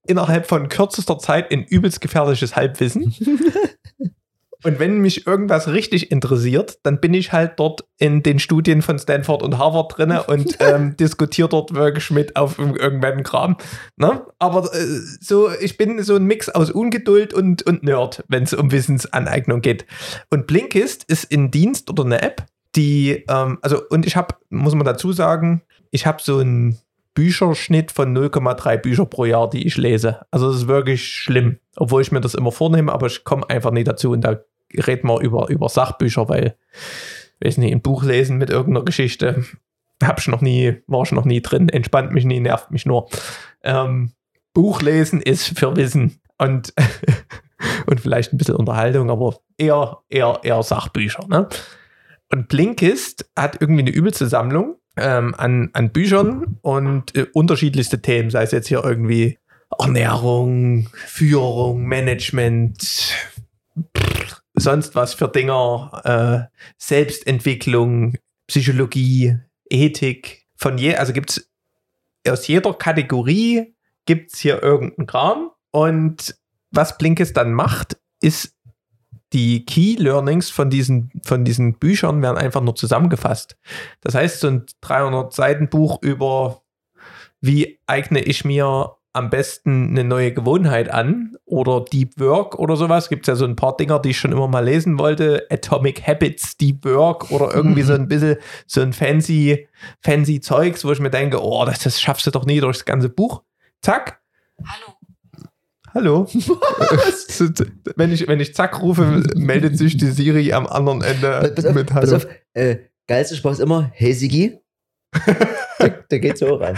Speaker 2: innerhalb von kürzester Zeit ein übelst gefährliches Halbwissen. und wenn mich irgendwas richtig interessiert, dann bin ich halt dort in den Studien von Stanford und Harvard drinne und ähm, diskutiere dort wirklich mit auf irgendeinem Kram. Ne? Aber äh, so, ich bin so ein Mix aus Ungeduld und, und Nerd, wenn es um Wissensaneignung geht. Und Blinkist ist ein Dienst oder eine App, die, ähm, also, und ich habe, muss man dazu sagen, ich habe so einen Bücherschnitt von 0,3 Bücher pro Jahr, die ich lese. Also das ist wirklich schlimm, obwohl ich mir das immer vornehme, aber ich komme einfach nie dazu und da reden wir über, über Sachbücher, weil, weiß nicht, ein Buch lesen mit irgendeiner Geschichte, hab ich noch nie, war ich noch nie drin, entspannt mich nie, nervt mich nur. Ähm, Buch lesen ist für Wissen und, und vielleicht ein bisschen Unterhaltung, aber eher, eher, eher Sachbücher, ne? Und Blinkist hat irgendwie eine übelste Sammlung. ähm, an, an Büchern und äh, unterschiedlichste Themen, sei es jetzt hier irgendwie Ernährung, Führung, Management, sonst was für Dinger, äh, Selbstentwicklung, Psychologie, Ethik. Von je, also gibt es aus jeder Kategorie gibt es hier irgendeinen Kram. Und was Blinkist dann macht, ist die Key Learnings von diesen, von diesen Büchern werden einfach nur zusammengefasst. Das heißt, so ein 300 Seiten Buch über wie eigne ich mir am besten eine neue Gewohnheit an oder Deep Work oder sowas. Gibt es ja so ein paar Dinger, die ich schon immer mal lesen wollte. Atomic Habits, Deep Work oder irgendwie so ein bisschen so ein fancy, fancy Zeugs, wo ich mir denke, oh, das, das schaffst du doch nie durchs ganze Buch. Zack.
Speaker 1: Hallo.
Speaker 2: Hallo. wenn, ich, wenn ich zack rufe, meldet sich die Siri am anderen Ende
Speaker 3: Pass auf,
Speaker 2: mit
Speaker 3: pass
Speaker 2: Hallo.
Speaker 3: auf äh, geilste Spaß immer, hey Sigi. der, der geht so rein.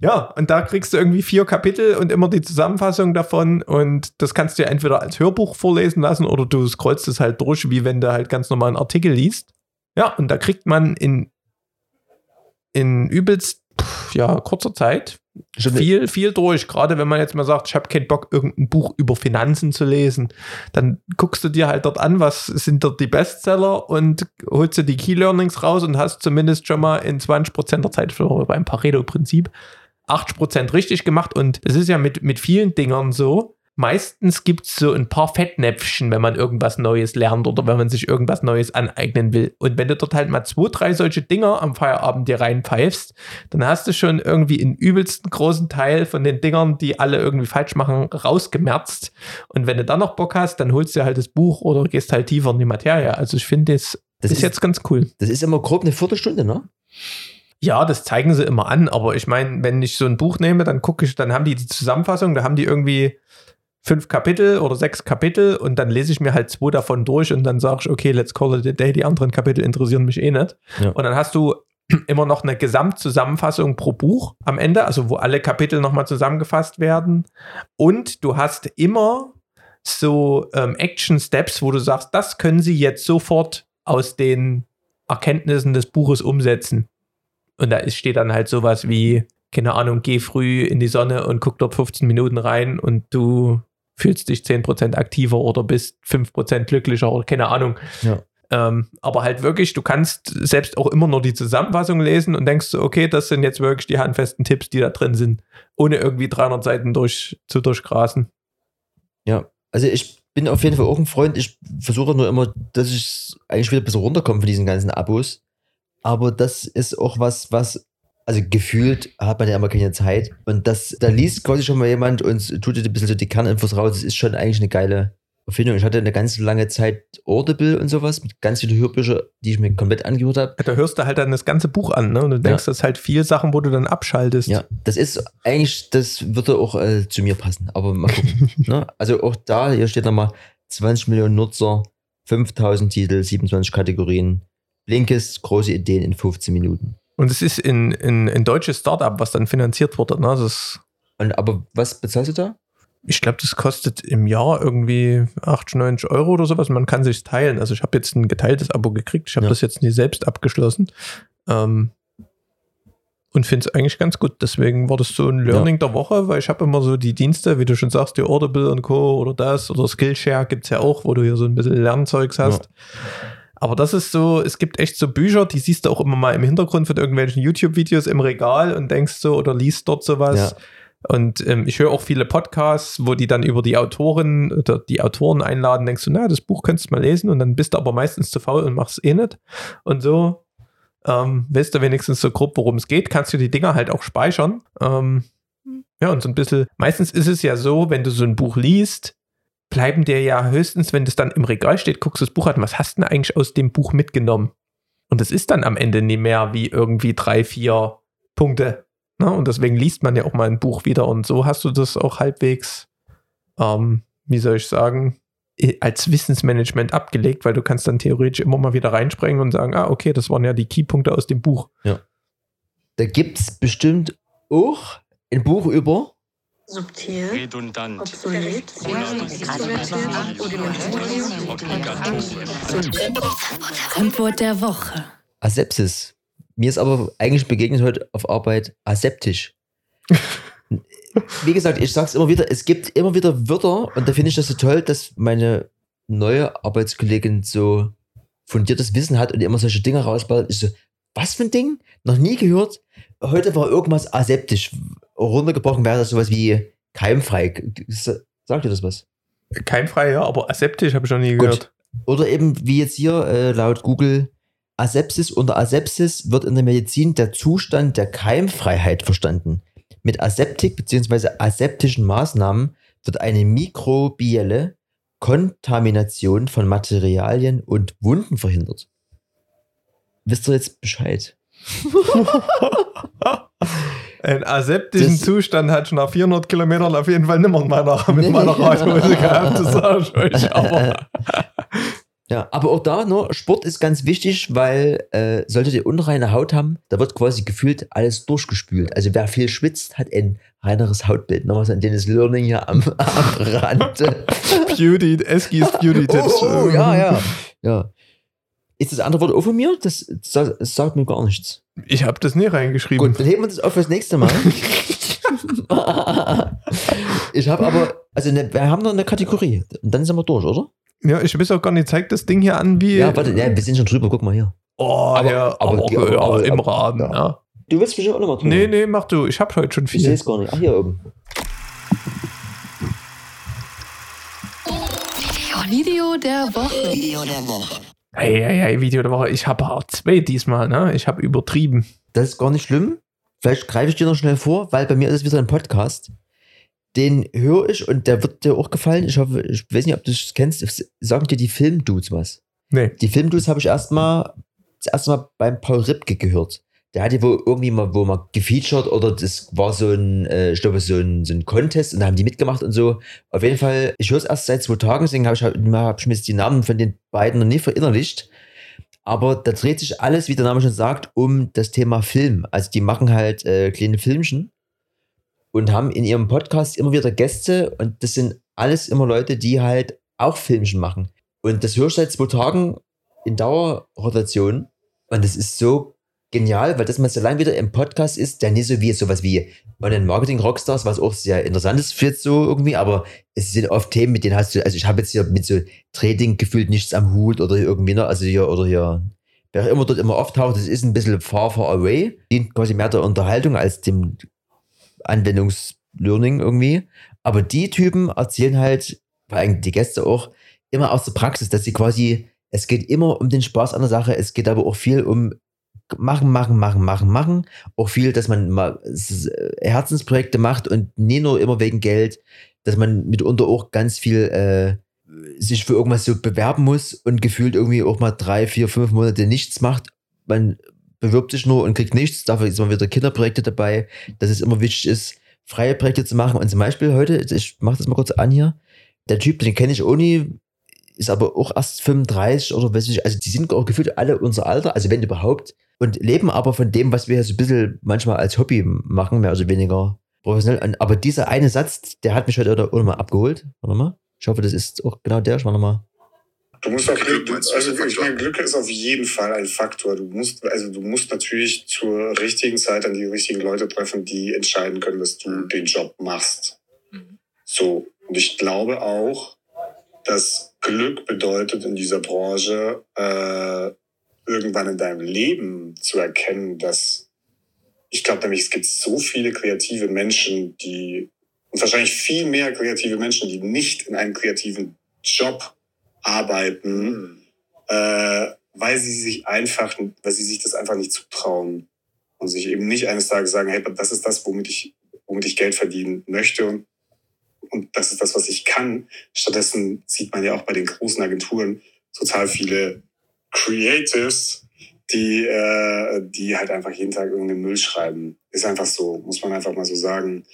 Speaker 2: Ja, und da kriegst du irgendwie vier Kapitel und immer die Zusammenfassung davon. Und das kannst du dir entweder als Hörbuch vorlesen lassen oder du scrollst es halt durch, wie wenn du halt ganz normal einen Artikel liest. Ja, und da kriegt man in, in übelst ja, kurzer Zeit. Viel, viel durch. Gerade wenn man jetzt mal sagt, ich habe keinen Bock, irgendein Buch über Finanzen zu lesen, dann guckst du dir halt dort an, was sind dort die Bestseller und holst dir die Key Learnings raus und hast zumindest schon mal in 20% der Zeit beim Pareto-Prinzip 80% richtig gemacht. Und es ist ja mit, mit vielen Dingern so. Meistens gibt es so ein paar Fettnäpfchen, wenn man irgendwas Neues lernt oder wenn man sich irgendwas Neues aneignen will. Und wenn du dort halt mal zwei, drei solche Dinger am Feierabend dir reinpfeifst, dann hast du schon irgendwie einen übelsten großen Teil von den Dingern, die alle irgendwie falsch machen, rausgemerzt. Und wenn du dann noch Bock hast, dann holst du dir halt das Buch oder gehst halt tiefer in die Materie. Also ich finde, das,
Speaker 3: Das
Speaker 2: ist
Speaker 3: ist-
Speaker 2: jetzt ganz cool.
Speaker 3: Das ist immer grob eine Viertelstunde, ne?
Speaker 2: Ja, das zeigen sie immer an, aber ich meine, wenn ich so ein Buch nehme, dann gucke ich, dann haben die die Zusammenfassung, da haben die irgendwie fünf Kapitel oder sechs Kapitel und dann lese ich mir halt zwei davon durch und dann sage ich, okay, let's call it a day, die anderen Kapitel interessieren mich eh nicht.
Speaker 3: Ja.
Speaker 2: Und dann hast du immer noch eine Gesamtzusammenfassung pro Buch am Ende, also wo alle Kapitel nochmal zusammengefasst werden. Und du hast immer so ähm, Action Steps, wo du sagst, das können sie jetzt sofort aus den Erkenntnissen des Buches umsetzen. Und da ist, steht dann halt sowas wie, keine Ahnung, geh früh in die Sonne und guck dort 15 Minuten rein und du fühlst dich 10% aktiver oder bist 5% glücklicher oder keine Ahnung.
Speaker 3: Ja.
Speaker 2: Ähm, aber halt wirklich, du kannst selbst auch immer nur die Zusammenfassung lesen und denkst so, okay, das sind jetzt wirklich die handfesten Tipps, die da drin sind, ohne irgendwie 300 Seiten durch, zu durchgrasen.
Speaker 3: Ja. Also ich bin auf jeden Fall auch ein Freund. Ich versuche nur immer, dass ich eigentlich wieder ein bisschen runterkomme von diesen ganzen Abos. Aber das ist auch was, was, also gefühlt hat man ja immer keine Zeit. Und das, da liest quasi schon mal jemand und tut ein bisschen so die Kerninfos raus. Das ist schon eigentlich eine geile Erfindung. Ich hatte eine ganz lange Zeit Audible und sowas mit ganz vielen Hörbüchern, die ich mir komplett angehört habe.
Speaker 2: Da hörst du halt dann das ganze Buch an, ne? Und du denkst, das ist halt viel Sachen, wo du dann abschaltest.
Speaker 3: Ja, das ist eigentlich, das würde auch äh, zu mir passen, aber mal gucken. ne? Also auch da, hier steht nochmal 20 Millionen Nutzer, 5000 Titel, 27 Kategorien. Blinkist, große Ideen in 15 Minuten.
Speaker 2: Und es ist in, in, ein deutsches Startup, was dann finanziert wurde. Ne? Das
Speaker 3: Und, aber was bezahlst du da?
Speaker 2: ich glaube, das kostet im Jahr irgendwie 80, 90 Euro oder sowas. Man kann sich teilen. Also ich habe jetzt ein geteiltes Abo gekriegt. Ich habe
Speaker 3: Ja.
Speaker 2: das jetzt nie selbst abgeschlossen. Ähm, und finde es eigentlich ganz gut. Deswegen war das so ein Learning der Woche, weil ich habe immer so die Dienste, wie du schon sagst, die Audible und Co. oder das oder Skillshare gibt es ja auch, wo du hier so ein bisschen Lernzeugs hast. Aber das ist so, es gibt echt so Bücher, die siehst du auch immer mal im Hintergrund von irgendwelchen YouTube-Videos im Regal und denkst so oder liest dort sowas.
Speaker 3: Ja.
Speaker 2: Und ähm, ich höre auch viele Podcasts, wo die dann über die Autoren oder die Autoren einladen, denkst du, na, das Buch könntest du mal lesen und dann bist du aber meistens zu faul und machst es eh nicht. Und so ähm, weißt du wenigstens so grob, worum es geht, kannst du die Dinger halt auch speichern. Ähm, ja, und so ein bisschen, meistens ist es ja so, wenn du so ein Buch liest, bleiben dir ja höchstens, wenn das dann im Regal steht, guckst du das Buch an, was hast du denn eigentlich aus dem Buch mitgenommen? Und es ist dann am Ende nie mehr wie irgendwie drei, vier Punkte. Ne? Und deswegen liest man ja auch mal ein Buch wieder und so hast du das auch halbwegs, ähm, wie soll ich sagen, als Wissensmanagement abgelegt, weil du kannst dann theoretisch immer mal wieder reinspringen und sagen, ah, okay, das waren ja die Keypunkte aus dem Buch.
Speaker 3: Da gibt es bestimmt auch ein Buch über
Speaker 1: Subtil,
Speaker 6: redundant,
Speaker 1: obsolet, Antwort der Woche.
Speaker 3: Asepsis. Mir ist aber eigentlich begegnet heute auf Arbeit aseptisch. Wie gesagt, ich sag's immer wieder, es gibt immer wieder Wörter und da finde ich das so toll, dass meine neue Arbeitskollegin so fundiertes Wissen hat und immer solche Dinge rausbaut. Ich so, was für ein Ding? Noch nie gehört. Heute war irgendwas aseptisch. Runtergebrochen wäre das sowas wie keimfrei. Sagt ihr das was?
Speaker 2: Keimfrei, ja, aber aseptisch habe ich noch nie gehört.
Speaker 3: Oder eben wie jetzt hier äh, laut Google Asepsis. Unter Asepsis wird in der Medizin der Zustand der Keimfreiheit verstanden. Mit Aseptik bzw. aseptischen Maßnahmen wird eine mikrobielle Kontamination von Materialien und Wunden verhindert. Wisst ihr jetzt Bescheid?
Speaker 2: Einen aseptischen
Speaker 3: Das-
Speaker 2: Zustand hat schon nach 400 Kilometern auf jeden Fall nimmer in meiner, mit meiner Radhose gehabt, das sag ich euch. Aber
Speaker 3: Ja, aber auch da, ne, Sport ist ganz wichtig, weil äh, solltet ihr unreine Haut haben, da wird quasi gefühlt alles durchgespült. Also wer viel schwitzt, hat ein reineres Hautbild. Nochmal so ein Dennis Learning hier am, am Rand.
Speaker 2: Beauty, Eskis Beauty Tipps.
Speaker 3: Oh, oh, ja, ja. ja. Ist das andere Wort auch von mir? Das, das, das sagt mir gar nichts.
Speaker 2: Ich habe das nie reingeschrieben.
Speaker 3: Gut, dann heben wir das auf fürs nächste Mal. ich habe aber, also ne, wir haben noch eine Kategorie. Und dann sind wir durch, oder?
Speaker 2: Ja, ich weiß auch gar nicht, zeigt das Ding hier an, wie.
Speaker 3: Ja, warte, ja, wir sind schon drüber, guck mal hier.
Speaker 2: Oh,
Speaker 3: Aber-
Speaker 2: ja,
Speaker 3: aber
Speaker 2: aber, ja,
Speaker 3: aber-
Speaker 2: im
Speaker 3: aber-
Speaker 2: Rahmen,
Speaker 3: ja.
Speaker 2: ja.
Speaker 3: Du willst bestimmt auch nochmal drüber.
Speaker 2: Nee, nee, mach du. Ich habe heute schon
Speaker 3: Ich sehe
Speaker 2: viel.
Speaker 3: es gar nicht. Ach, hier oben.
Speaker 1: Video der Woche.
Speaker 2: Hey, hey, hey, Video der Woche. Ich habe auch zwei diesmal, ne? Ich habe übertrieben.
Speaker 3: Das ist gar nicht schlimm. Vielleicht greife ich dir noch schnell vor, weil bei mir ist es wieder ein Podcast. Den höre ich und der wird dir auch gefallen. Ich hoffe, ich weiß nicht, ob du es kennst. Sagen dir die Filmdudes was?
Speaker 2: Nee.
Speaker 3: Die Filmdudes habe ich erstmal das erste Mal beim Paul Ripke gehört. Der hatte wohl irgendwie mal, wo mal gefeatured oder das war so ein, äh, ich glaube, so ein, so ein Contest und da haben die mitgemacht und so. Auf jeden Fall, ich höre es erst seit zwei Tagen, deswegen habe ich, halt- hab ich mir jetzt die Namen von den beiden noch nie verinnerlicht. Aber da dreht sich alles, wie der Name schon sagt, um das Thema Film. Also die machen halt äh, kleine Filmchen und haben in ihrem Podcast immer wieder Gäste und das sind alles immer Leute, die halt auch Filmchen machen. Und das höre ich seit zwei Tagen in Dauerrotation und das ist so genial, weil das mal so lange wieder im Podcast ist, der nicht so wie sowas wie Online-Marketing-Rockstars, was auch sehr interessant ist für so irgendwie, aber es sind oft Themen, mit denen hast du, also ich habe jetzt hier mit so Trading gefühlt nichts am Hut oder irgendwie, ne, also hier, oder hier, wer immer dort immer auftaucht, das ist ein bisschen far, far away, dient quasi mehr der Unterhaltung als dem Anwendungslearning irgendwie, aber die Typen erzählen halt, vor allem die Gäste auch, immer aus der Praxis, dass sie quasi, es geht immer um den Spaß an der Sache, es geht aber auch viel um machen, machen, machen, machen, machen. Auch viel, dass man mal s- Herzensprojekte macht und nie nur immer wegen Geld, dass man mitunter auch ganz viel äh, sich für irgendwas so bewerben muss und gefühlt irgendwie auch mal drei, vier, fünf Monate nichts macht. Man bewirbt sich nur und kriegt nichts. Dafür mal wieder Kinderprojekte dabei, dass es immer wichtig ist, freie Projekte zu machen. Und zum Beispiel heute, ich mache das mal kurz an hier, der Typ, den kenne ich auch nie, ist aber auch erst 35 oder weiß ich, also die sind auch gefühlt alle unser Alter, also wenn überhaupt, und leben aber von dem, was wir so ein bisschen manchmal als Hobby machen, mehr oder weniger professionell. Und- Aber dieser eine Satz, der hat mich heute auch mal abgeholt. Warte mal. Ich hoffe, das ist auch genau der. Ich warte mal.
Speaker 6: Du musst auch Glück, also ich meine, Glück ist auf jeden Fall ein Faktor. Du musst, also du musst natürlich zur richtigen Zeit an die richtigen Leute treffen, die entscheiden können, dass du den Job machst. So. Und ich glaube auch, dass Glück bedeutet in dieser Branche, äh, irgendwann in deinem Leben zu erkennen, dass ich glaube nämlich, es gibt so viele kreative Menschen, die und wahrscheinlich viel mehr kreative Menschen, die nicht in einem kreativen Job arbeiten, äh, weil sie sich einfach, weil sie sich das einfach nicht zutrauen und sich eben nicht eines Tages sagen, hey, das ist das, womit ich, womit ich Geld verdienen möchte. Und, und das ist das, was ich kann. Stattdessen sieht man ja auch bei den großen Agenturen total viele Creatives, die, äh, die halt einfach jeden Tag irgendeinen Müll schreiben. Ist einfach so, muss man einfach mal so sagen.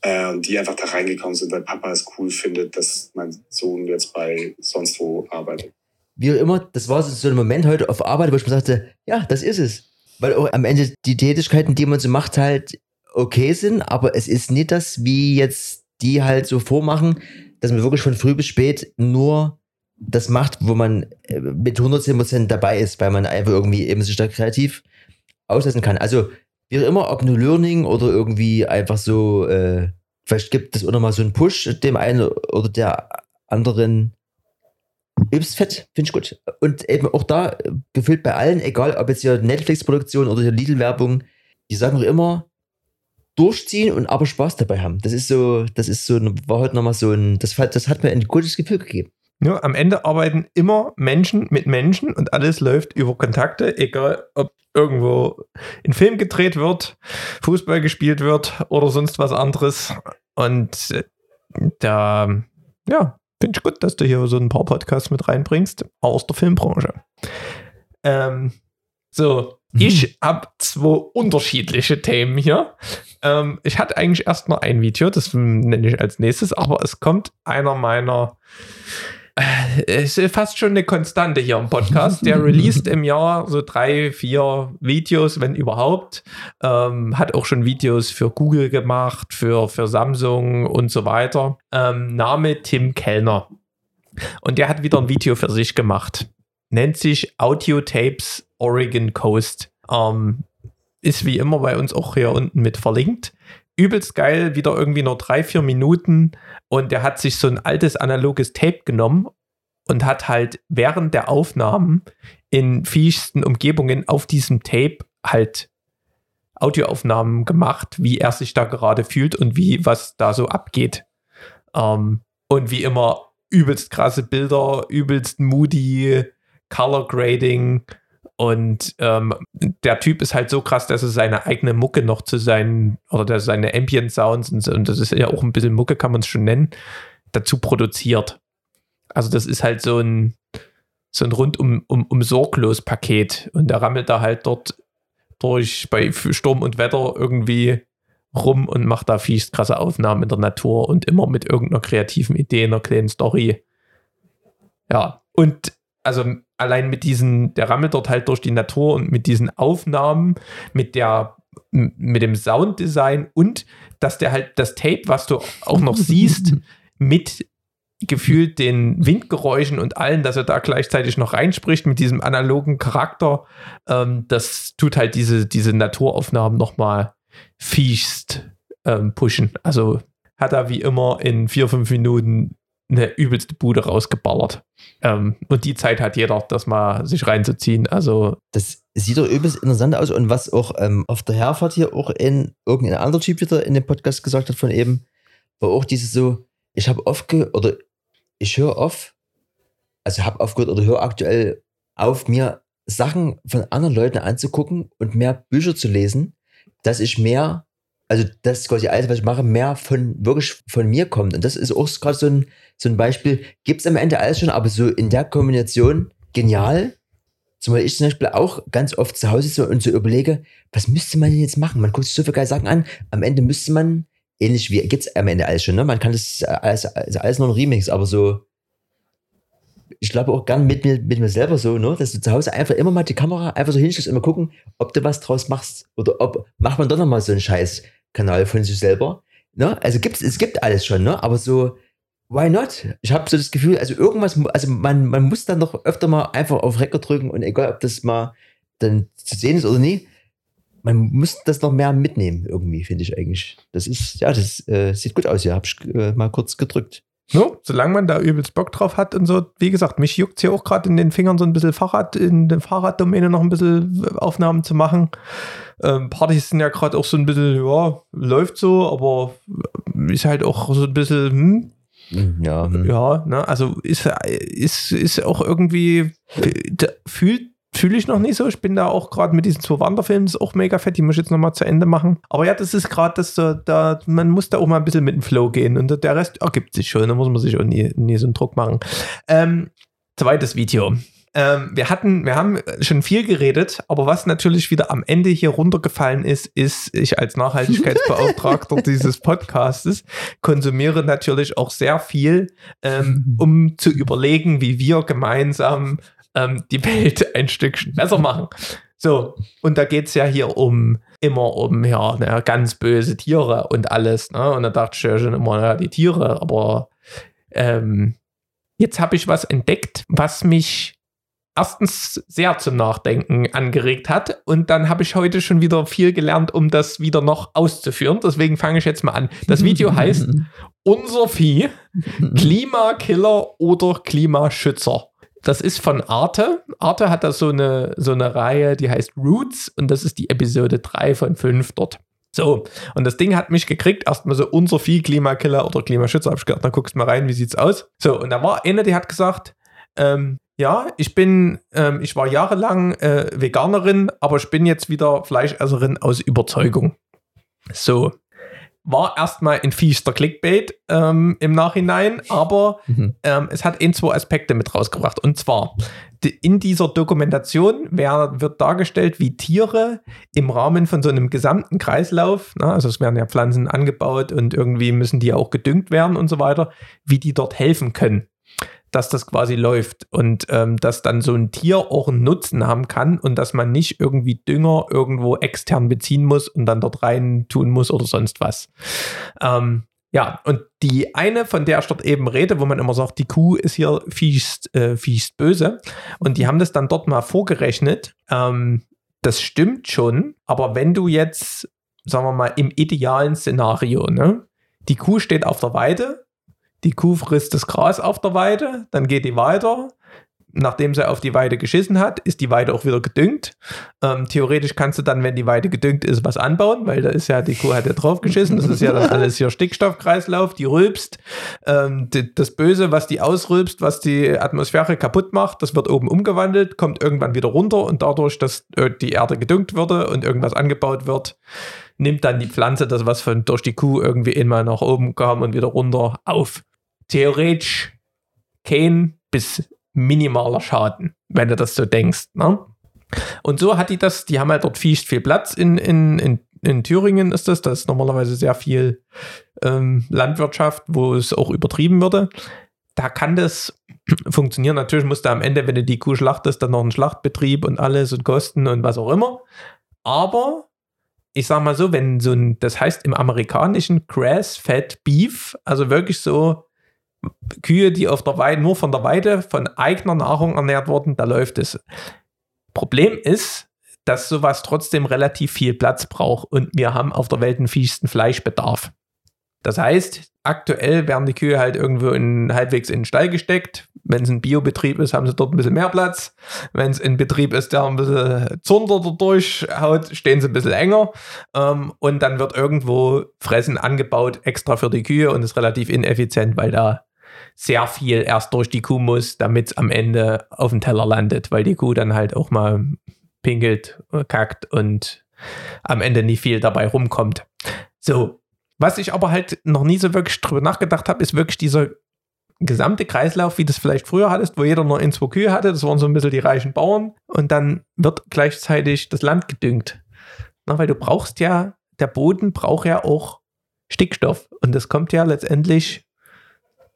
Speaker 6: Äh, die einfach da reingekommen sind, weil Papa es cool findet, dass mein Sohn jetzt bei sonst wo arbeitet.
Speaker 3: Wie auch immer, das war so so ein Moment heute auf Arbeit, wo ich mir sagte, ja, das ist es. Weil auch am Ende die Tätigkeiten, die man so macht, halt okay sind, aber es ist nicht das, wie jetzt die halt so vormachen, dass man wirklich von früh bis spät nur das macht, wo man äh, mit 110% dabei ist, weil man einfach irgendwie eben sich da kreativ auslassen kann. Also, wie immer, ob nur Learning oder irgendwie einfach so, äh, vielleicht gibt es auch nochmal so einen Push dem einen oder der anderen. Übelst fett, finde ich gut. Und eben auch da, äh, gefühlt bei allen, egal ob jetzt hier Netflix-Produktion oder hier Lidl-Werbung, die sagen auch immer, durchziehen und aber Spaß dabei haben. Das ist so, das ist so, war heute nochmal so ein, das, hat- das hat mir ein gutes Gefühl gegeben.
Speaker 2: Ja, am Ende arbeiten immer Menschen mit Menschen und alles läuft über Kontakte, egal ob irgendwo ein Film gedreht wird, Fußball gespielt wird oder sonst was anderes. Und äh, da, ja, finde ich gut, dass du hier so ein paar Podcasts mit reinbringst aus der Filmbranche. Ähm, so, ich habe zwei unterschiedliche Themen hier. Ähm, ich hatte eigentlich erst noch ein Video, das nenne ich als nächstes, aber es kommt einer meiner es ist fast schon eine Konstante hier im Podcast. Der released im Jahr so drei, vier Videos, wenn überhaupt. Ähm, hat auch schon Videos für Google gemacht, für, für Samsung und so weiter. Ähm, Name Tim Kellner. Und der hat wieder ein Video für sich gemacht. Nennt sich Audio Tapes Oregon Coast. Ähm, ist wie immer bei uns auch hier unten mit verlinkt. Übelst geil, wieder irgendwie nur drei, vier Minuten. Und der hat sich so ein altes analoges Tape genommen und hat halt während der Aufnahmen in viehsten Umgebungen auf diesem Tape halt Audioaufnahmen gemacht, wie er sich da gerade fühlt und wie was da so abgeht. Ähm, und wie immer übelst krasse Bilder, übelst moody, Color Grading. Und ähm, der Typ ist halt so krass, dass er seine eigene Mucke noch zu seinen, oder dass seine Ambient Sounds, und, und das ist ja auch ein bisschen Mucke, kann man es schon nennen, dazu produziert. Also das ist halt so ein, so ein rundum um, um sorglos Paket. Und der rammelt da halt dort durch bei Sturm und Wetter irgendwie rum und macht da fies krasse Aufnahmen in der Natur und immer mit irgendeiner kreativen Idee, einer kleinen Story. Ja, und also allein mit diesen, der rammelt dort halt durch die Natur und mit diesen Aufnahmen, mit der, mit dem Sounddesign und dass der halt das Tape, was du auch noch siehst, mit gefühlt den Windgeräuschen und allen, dass er da gleichzeitig noch reinspricht mit diesem analogen Charakter, ähm, das tut halt diese, diese Naturaufnahmen nochmal fiesst ähm, pushen. Also hat er wie immer in vier, fünf Minuten eine übelste Bude rausgeballert. Ähm, und die Zeit hat jeder, das mal sich reinzuziehen. Also
Speaker 3: Das sieht doch übelst interessant aus und was auch ähm, auf der Herfahrt hier auch in irgendein anderer Typ wieder in dem Podcast gesagt hat von eben, war auch dieses so, ich habe oft oder ich höre oft, also habe aufgehört oder höre aktuell auf, mir Sachen von anderen Leuten anzugucken und mehr Bücher zu lesen, dass ich mehr, also das quasi alles, was ich mache, mehr von wirklich von mir kommt. Und das ist auch gerade so ein, so ein Beispiel, gibt es am Ende alles schon, aber so in der Kombination genial. Zumal ich zum Beispiel auch ganz oft zu Hause so und so überlege, was müsste man denn jetzt machen? Man guckt sich so viele geile Sachen an. Am Ende müsste man, ähnlich wie, gibt's am Ende alles schon, ne? Man kann das alles, also alles nur ein Remix, aber so, ich glaube auch gern mit mir, mit mir selber so, ne? Dass du zu Hause einfach immer mal die Kamera einfach so hinstellst und mal gucken, ob du was draus machst. Oder ob, macht man doch nochmal so einen Scheiß-Kanal von sich selber. Ne? Also gibt's, es gibt alles schon, ne? Aber so, why not? Ich habe so das Gefühl, also irgendwas, also man, man muss dann noch öfter mal einfach auf Record drücken und egal, ob das mal dann zu sehen ist oder nie, man muss das noch mehr mitnehmen, irgendwie, finde ich eigentlich. Das ist, ja, das äh, sieht gut aus, ja. Hab ich äh, mal kurz gedrückt.
Speaker 2: No, solange man da übelst Bock drauf hat und so, wie gesagt, mich juckt hier auch gerade in den Fingern so ein bisschen Fahrrad, in der Fahrraddomäne noch ein bisschen Aufnahmen zu machen. Ähm, Partys sind ja gerade auch so ein bisschen, ja, läuft so, aber ist halt auch so ein bisschen, hm,
Speaker 3: Hm, Ja,
Speaker 2: ja, ne, also ist, ist, ist auch irgendwie, fühlt fühle ich noch nicht so. Ich bin da auch gerade mit diesen zwei Wanderfilmen, ist auch mega fett, die muss ich jetzt nochmal zu Ende machen. Aber ja, das ist gerade das, äh, da, man muss da auch mal ein bisschen mit dem Flow gehen und der Rest ergibt sich schon, da muss man sich auch nie, nie so einen Druck machen. Ähm, zweites Video. Ähm, wir hatten, wir haben schon viel geredet, aber was natürlich wieder am Ende hier runtergefallen ist, ist, ich als Nachhaltigkeitsbeauftragter dieses Podcastes konsumiere natürlich auch sehr viel, ähm, um zu überlegen, wie wir gemeinsam ähm, die Welt ein Stückchen besser machen. So, und da geht es ja hier um immer um ja, ne, ganz böse Tiere und alles. Ne? Und da dachte ich ja schon immer, ja, die Tiere, aber ähm, jetzt habe ich was entdeckt, was mich erstens sehr zum Nachdenken angeregt hat und dann habe ich heute schon wieder viel gelernt, um das wieder noch auszuführen. Deswegen fange ich jetzt mal an. Das Video heißt Unser Vieh, Klimakiller oder Klimaschützer. Das ist von Arte. Arte hat da so eine, so eine Reihe, die heißt Roots und das ist die Episode 3 von 5 dort. So, und das Ding hat mich gekriegt, erstmal so unser Vieh, Klimakiller oder Klimaschützer. Hab ich gedacht, na guckst mal rein, wie sieht's aus? So, und da war eine, die hat gesagt, ähm, ja, ich bin, ähm, ich war jahrelang äh, Veganerin, aber ich bin jetzt wieder Fleischesserin aus Überzeugung. So, war erstmal ein fiester Clickbait ähm, im Nachhinein, aber
Speaker 3: Mhm.
Speaker 2: ähm, es hat ein, zwei Aspekte mit rausgebracht. Und zwar, in dieser Dokumentation wer, wird dargestellt, wie Tiere im Rahmen von so einem gesamten Kreislauf, na, also es werden ja Pflanzen angebaut und irgendwie müssen die auch gedüngt werden und so weiter, wie die dort helfen können dass das quasi läuft und ähm, dass dann so ein Tier auch einen Nutzen haben kann und dass man nicht irgendwie Dünger irgendwo extern beziehen muss und dann dort rein tun muss oder sonst was. Ähm, ja, und die eine, von der ich dort eben rede, wo man immer sagt, die Kuh ist hier fiest, äh, fiest böse, und die haben das dann dort mal vorgerechnet. Ähm, das stimmt schon, aber wenn du jetzt, sagen wir mal, im idealen Szenario, ne, die Kuh steht auf der Weide, die Kuh frisst das Gras auf der Weide, dann geht die weiter. Nachdem sie auf die Weide geschissen hat, ist die Weide auch wieder gedüngt. Ähm, theoretisch kannst du dann, wenn die Weide gedüngt ist, was anbauen, weil da ist ja, die Kuh hat ja drauf geschissen. Das ist ja dann alles hier Stickstoffkreislauf, die rülpst. Ähm, die, das Böse, was die ausrülpst, was die Atmosphäre kaputt macht, das wird oben umgewandelt, kommt irgendwann wieder runter und dadurch, dass äh, die Erde gedüngt wurde und irgendwas angebaut wird, nimmt dann die Pflanze das, was von durch die Kuh irgendwie einmal nach oben kam und wieder runter auf. Theoretisch kein bis minimaler Schaden, wenn du das so denkst. Ne? Und so hat die das, die haben halt dort viel, viel Platz in, in, in, in Thüringen ist das, das ist normalerweise sehr viel ähm, Landwirtschaft, wo es auch übertrieben würde. Da kann das funktionieren. Natürlich musst du am Ende, wenn du die Kuh schlachtest, dann noch einen Schlachtbetrieb und alles und Kosten und was auch immer. Aber ich sag mal so, wenn so ein, das heißt im amerikanischen Grass-Fed Beef, also wirklich so Kühe, die auf der Weide, nur von der Weide, von eigener Nahrung ernährt wurden, da läuft es. Problem ist, dass sowas trotzdem relativ viel Platz braucht und wir haben auf der Welt den fiessten Fleischbedarf. Das heißt, aktuell werden die Kühe halt irgendwo in, halbwegs in den Stall gesteckt. Wenn es ein Biobetrieb ist, haben sie dort ein bisschen mehr Platz. Wenn es ein Betrieb ist, der ein bisschen Zunder durchhaut, stehen sie ein bisschen enger. Ähm, und dann wird irgendwo Fressen angebaut, extra für die Kühe und ist relativ ineffizient, weil da sehr viel erst durch die Kuh muss, damit es am Ende auf dem Teller landet, weil die Kuh dann halt auch mal pinkelt, kackt und am Ende nie viel dabei rumkommt. So, was ich aber halt noch nie so wirklich drüber nachgedacht habe, ist wirklich dieser gesamte Kreislauf, wie du es vielleicht früher hattest, wo jeder nur ein, zwei Kühe hatte, das waren so ein bisschen die reichen Bauern und dann wird gleichzeitig das Land gedüngt. Na, weil du brauchst ja, der Boden braucht ja auch Stickstoff und das kommt ja letztendlich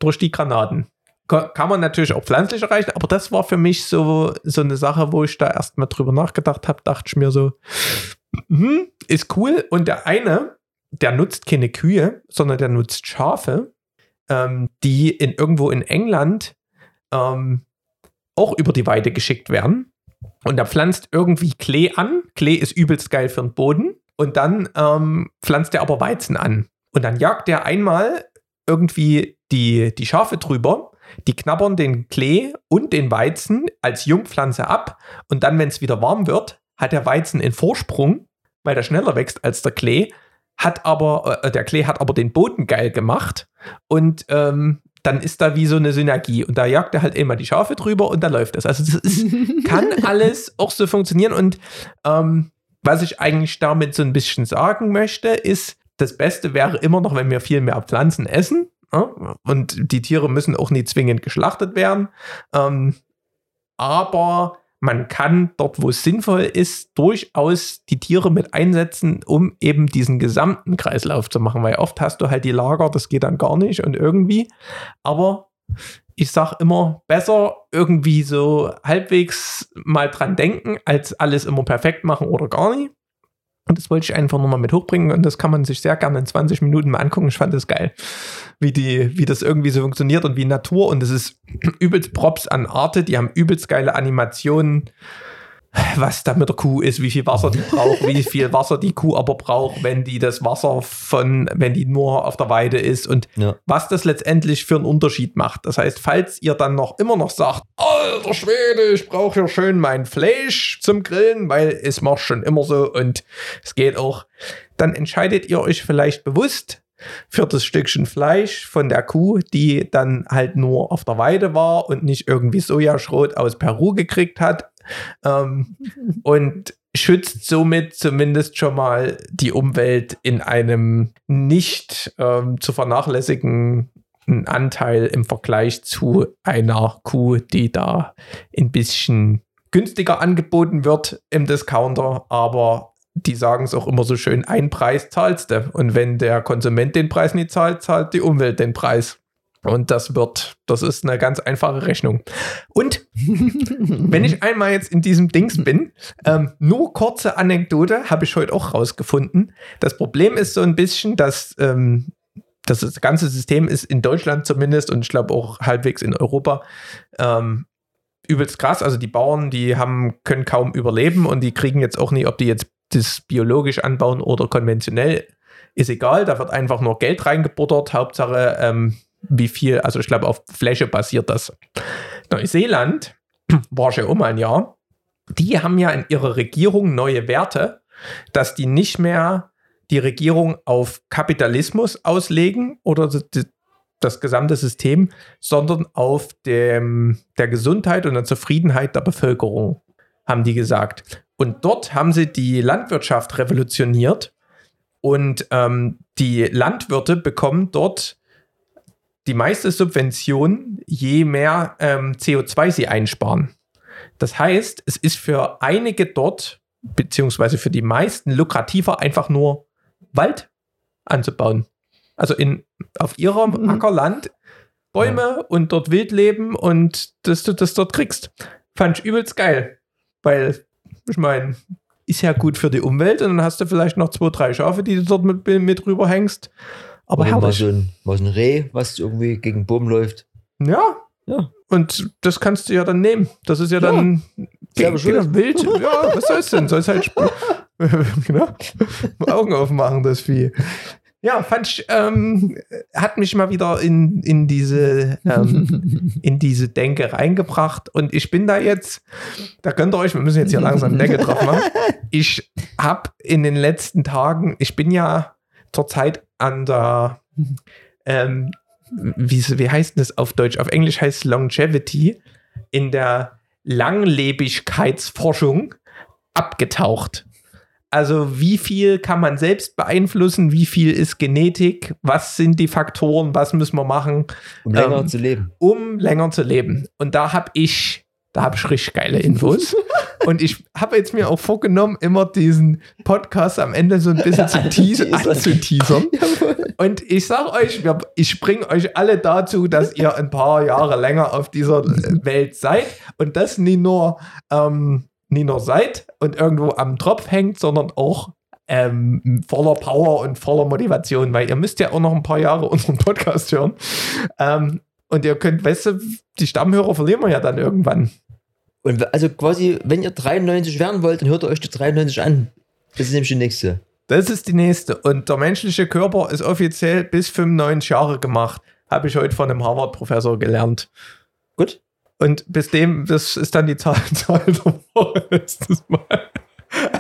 Speaker 2: durch die Granaten. Ka- Kann man natürlich auch pflanzlich erreichen, aber das war für mich so, so eine Sache, wo ich da erstmal drüber nachgedacht habe, dachte ich mir so, hm, ist cool. Und der eine, der nutzt keine Kühe, sondern der nutzt Schafe, ähm, die in irgendwo in England ähm, auch über die Weide geschickt werden. Und er pflanzt irgendwie Klee an. Klee ist übelst geil für den Boden. Und dann ähm, pflanzt er aber Weizen an. Und dann jagt er einmal irgendwie die, die Schafe drüber. Die knabbern den Klee und den Weizen als Jungpflanze ab. Und dann, wenn es wieder warm wird, hat der Weizen einen Vorsprung, weil der schneller wächst als der Klee. Hat aber, äh, der Klee hat aber den Boden geil gemacht. Und ähm, dann ist da wie so eine Synergie. Und da jagt er halt immer die Schafe drüber und dann läuft das. Also das ist, kann alles auch so funktionieren. Und ähm, was ich eigentlich damit so ein bisschen sagen möchte, ist, das Beste wäre immer noch, wenn wir viel mehr Pflanzen essen. Und die Tiere müssen auch nicht zwingend geschlachtet werden. Ähm, aber man kann dort, wo es sinnvoll ist, durchaus die Tiere mit einsetzen, um eben diesen gesamten Kreislauf zu machen. Weil oft hast du halt die Lager, das geht dann gar nicht und irgendwie. Aber ich sag immer, besser irgendwie so halbwegs mal dran denken, als alles immer perfekt machen oder gar nicht. Und das wollte ich einfach nochmal mit hochbringen und das kann man sich sehr gerne in 20 Minuten mal angucken. Ich fand das geil, wie, die, wie das irgendwie so funktioniert und wie Natur. Und es ist übelst Props an Arte, die haben übelst geile Animationen was da mit der Kuh ist, wie viel Wasser die braucht, wie viel Wasser die Kuh aber braucht, wenn die das Wasser von, wenn die nur auf der Weide ist und
Speaker 3: Ja.
Speaker 2: was das letztendlich für einen Unterschied macht. Das heißt, falls ihr dann noch immer noch sagt, alter Schwede, ich brauche ja schön mein Fleisch zum Grillen, weil es macht schon immer so und es geht auch, dann entscheidet ihr euch vielleicht bewusst für das Stückchen Fleisch von der Kuh, die dann halt nur auf der Weide war und nicht irgendwie Sojaschrot aus Peru gekriegt hat. Ähm, und schützt somit zumindest schon mal die Umwelt in einem nicht ähm, zu vernachlässigen Anteil im Vergleich zu einer Kuh, die da ein bisschen günstiger angeboten wird im Discounter, aber die sagen es auch immer so schön, ein Preis zahlst du. Und wenn der Konsument den Preis nicht zahlt, zahlt die Umwelt den Preis. Und das wird, das ist eine ganz einfache Rechnung. Und wenn ich einmal jetzt in diesem Dings bin, ähm, nur kurze Anekdote, habe ich heute auch rausgefunden. Das Problem ist so ein bisschen, dass ähm, das, ganze System ist in Deutschland zumindest und ich glaube auch halbwegs in Europa ähm, übelst krass. Also die Bauern, die haben, können kaum überleben und die kriegen jetzt auch nicht, ob die jetzt das biologisch anbauen oder konventionell, ist egal. Da wird einfach nur Geld reingebuttert. Hauptsache, ähm, wie viel, also ich glaube, auf Fläche basiert das. Neuseeland war schon um ein Jahr. Die haben ja in ihrer Regierung neue Werte, dass die nicht mehr die Regierung auf Kapitalismus auslegen oder das, gesamte System, sondern auf dem, der Gesundheit und der Zufriedenheit der Bevölkerung, haben die gesagt. Und dort haben sie die Landwirtschaft revolutioniert und ähm, die Landwirte bekommen dort die meiste Subvention, je mehr ähm, CO2 sie einsparen. Das heißt, es ist für einige dort, beziehungsweise für die meisten, lukrativer, einfach nur Wald anzubauen. Also in, auf ihrem Ackerland Bäume und dort wild leben und dass du das dort kriegst. Fand ich übelst geil. Weil, ich meine, ist ja gut für die Umwelt und dann hast du vielleicht noch zwei, drei Schafe, die du dort mit, mit rüber hängst. Aber
Speaker 3: Oder mal
Speaker 2: herrlich.
Speaker 3: so, ein, mal so ein Reh, was irgendwie gegen den Boom läuft.
Speaker 2: Ja.
Speaker 3: Ja.
Speaker 2: Und das kannst du ja dann nehmen. Das ist ja dann
Speaker 3: Selber
Speaker 2: genau, wild. Ja, was soll's denn? Soll's halt genau. Augen aufmachen, das Vieh. Ja, fand ich, ähm, hat mich mal wieder in, in diese ähm, in diese Denke reingebracht und ich bin da jetzt, da könnt ihr euch, wir müssen jetzt hier langsam Decke drauf machen. Ich habe in den letzten Tagen, ich bin ja zurzeit an der, ähm, wie, wie heißt das auf Deutsch? Auf Englisch heißt es Longevity, in der Langlebigkeitsforschung abgetaucht. Also wie viel kann man selbst beeinflussen, wie viel ist Genetik, was sind die Faktoren, was müssen wir machen,
Speaker 3: Um länger
Speaker 2: Ähm,
Speaker 3: zu leben.
Speaker 2: um länger zu leben. Und da habe ich, da habe ich richtig geile Infos. Und ich habe jetzt mir auch vorgenommen, immer diesen Podcast am Ende so ein bisschen zu teasern, anzuteasern. Und ich sage euch, ich bringe euch alle dazu, dass ihr ein paar Jahre länger auf dieser Welt seid und das nie nur, ähm, nie nur seid und irgendwo am Tropf hängt, sondern auch ähm, voller Power und voller Motivation, weil ihr müsst ja auch noch ein paar Jahre unseren Podcast hören. Ähm, und ihr könnt, weißt du, die Stammhörer verlieren wir ja dann irgendwann.
Speaker 3: Und also quasi, wenn ihr 93 werden wollt, dann hört ihr euch die 93 an. Das ist nämlich die nächste.
Speaker 2: Das ist die nächste. Und der menschliche Körper ist offiziell bis 95 Jahre gemacht. Habe ich heute von einem Harvard-Professor gelernt.
Speaker 3: Gut.
Speaker 2: Und bis dem, das ist dann die Zahl, Zahl der Woche letztes Mal.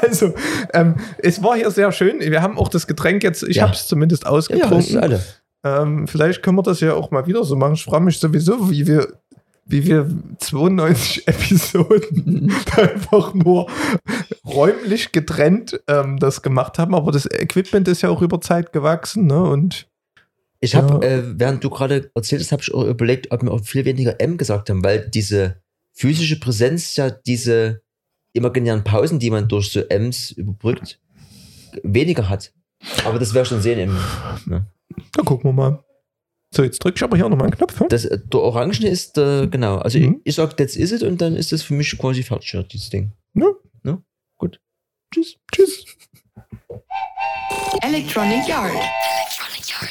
Speaker 2: Also, ähm, es war hier sehr schön. Wir haben auch das Getränk jetzt, ich
Speaker 3: Ja.
Speaker 2: habe es zumindest
Speaker 3: Ja,
Speaker 2: ausgetrunken.
Speaker 3: alle.
Speaker 2: ähm, vielleicht können wir das ja auch mal wieder so machen. Ich frage mich sowieso, wie wir, wie wir 92 Episoden einfach nur räumlich getrennt ähm, das gemacht haben. Aber das Equipment ist ja auch über Zeit gewachsen. Ne? Und
Speaker 3: Ich habe,
Speaker 2: Ja.
Speaker 3: äh, während du gerade erzählt hast, habe ich auch überlegt, ob wir auch viel weniger M gesagt haben, weil diese physische Präsenz ja diese imaginären Pausen, die man durch so Ms überbrückt, weniger hat. Aber das wäre schon sehen im. Ne?
Speaker 2: dann gucken wir mal. So, jetzt drücke ich aber hier nochmal einen Knopf. Hm?
Speaker 3: Das, äh, der Orangen ist, äh, mhm. genau. Also
Speaker 2: mhm.
Speaker 3: ich, ich sage, jetzt ist es und dann ist das für mich quasi fertig, dieses Ding.
Speaker 2: Ne?
Speaker 3: Ne? Gut.
Speaker 2: Tschüss. Tschüss. Electronic Yard.
Speaker 1: Electronic Yard.